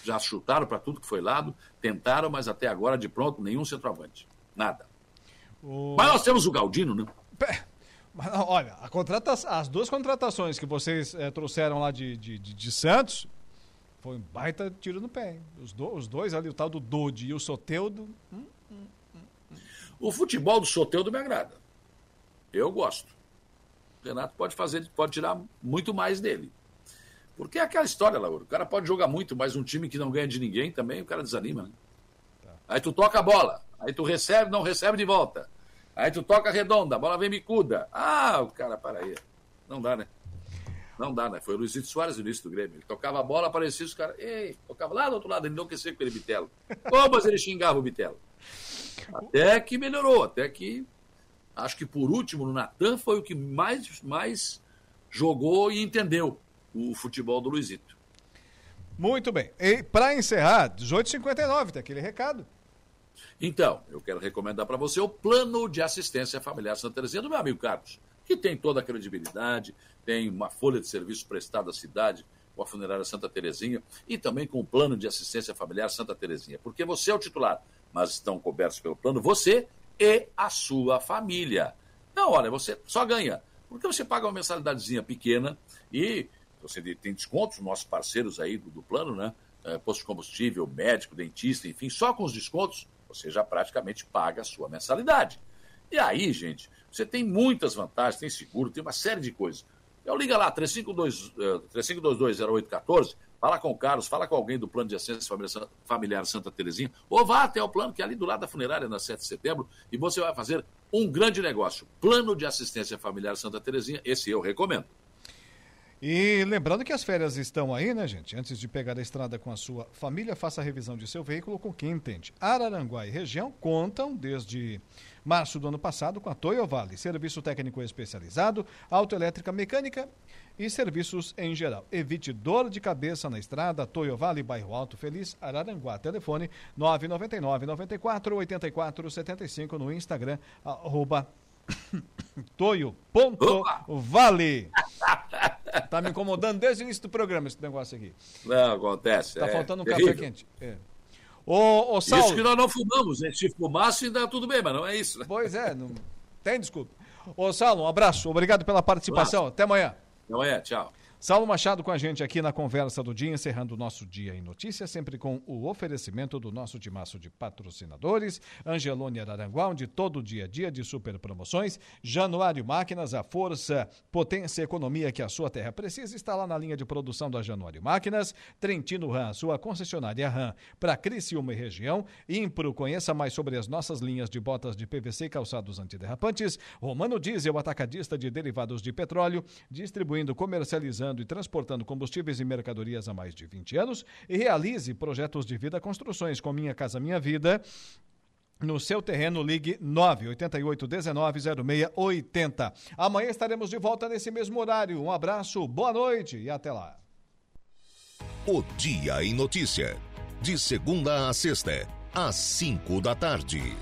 Já chutaram para tudo que foi lado, tentaram, mas até agora, de pronto, nenhum centroavante. Nada. O... Mas nós temos o Galdino, né? Mas, olha, contrata... as duas contratações que vocês é, trouxeram lá de, de, de, de, Santos foi um baita tiro no pé. Os, do, os, dois ali, o tal do Dodi e o Soteudo. Hum, hum, hum, hum, o futebol do Soteudo me agrada. Eu gosto. O Renato pode fazer, pode tirar muito mais dele. Porque é aquela história, Lauro. O cara pode jogar muito, mas um time que não ganha de ninguém também, o cara desanima, né? Tá. Aí tu toca a bola, aí tu recebe, não recebe de volta. Aí tu toca redonda, a bola vem bicuda. Ah, o cara, para aí. Não dá, né? Não dá, né? Foi o Luizito Soares no início do Grêmio. Ele tocava a bola, aparecia os caras. Ei, tocava lá do outro lado, ele enlouqueceu com aquele Bitelo. Como ele xingava o Bitelo. Até que melhorou, até que. Acho que por último, no Natan foi o que mais, mais jogou e entendeu o futebol do Luizito. Muito bem. E para encerrar, 18h59, tem aquele recado. Então, eu quero recomendar para você o Plano de Assistência Familiar Santa Teresinha do meu amigo Carlos, que tem toda a credibilidade, tem uma folha de serviço prestada à cidade com a funerária Santa Teresinha e também com o Plano de Assistência Familiar Santa Teresinha, porque você é o titular, mas estão cobertos pelo plano você e a sua família. Então, olha, você só ganha, porque você paga uma mensalidadezinha pequena e você tem descontos, nossos parceiros aí do, do plano, né? É, posto de combustível, médico, dentista, enfim, só com os descontos você já praticamente paga a sua mensalidade. E aí, gente, você tem muitas vantagens, tem seguro, tem uma série de coisas. Então liga lá, 3522-0814, fala com o Carlos, fala com alguém do plano de assistência familiar Santa Terezinha, ou vá até o plano que é ali do lado da funerária, na 7 de setembro, e você vai fazer um grande negócio. Plano de assistência familiar Santa Terezinha, esse eu recomendo. E lembrando que as férias estão aí, né, gente? Antes de pegar a estrada com a sua família, faça a revisão de seu veículo com quem entende. Araranguá e região contam desde março do ano passado com a Toyo Vale, serviço técnico especializado, autoelétrica mecânica e serviços em geral. Evite dor de cabeça na estrada, Toyo Vale, bairro Alto Feliz, Araranguá. Telefone 999 94 84 75 no Instagram, arroba Toio.vale. Tá me incomodando desde o início do programa esse negócio aqui. Não, acontece. Tá é faltando um terrível. café quente. É. Ô, ô, Saulo. Isso que nós não fumamos, né? Se fumasse, ainda tudo bem, mas não é isso. Pois é, não... tem desculpa. Ô, Saulo, um abraço. Obrigado pela participação. Até amanhã. Até amanhã, tchau. Saulo Machado com a gente aqui na conversa do dia, encerrando o nosso dia em notícias, sempre com o oferecimento do nosso timaço de patrocinadores, Angelone Araranguá, onde todo dia a dia de super promoções, Januário Máquinas, a força, potência economia que a sua terra precisa, está lá na linha de produção da Januário Máquinas, Trentino Ram, sua concessionária Ram, para Criciúma e região, Impro, conheça mais sobre as nossas linhas de botas de PVC e calçados antiderrapantes, Romano Diesel, atacadista de derivados de petróleo, distribuindo, comercializando e transportando combustíveis e mercadorias há mais de 20 anos e realize projetos de vida construções com Minha Casa Minha Vida. No seu terreno, ligue 988-190680. Amanhã estaremos de volta nesse mesmo horário. Um abraço, boa noite e até lá. O Dia em Notícia. De segunda a sexta, às cinco da tarde.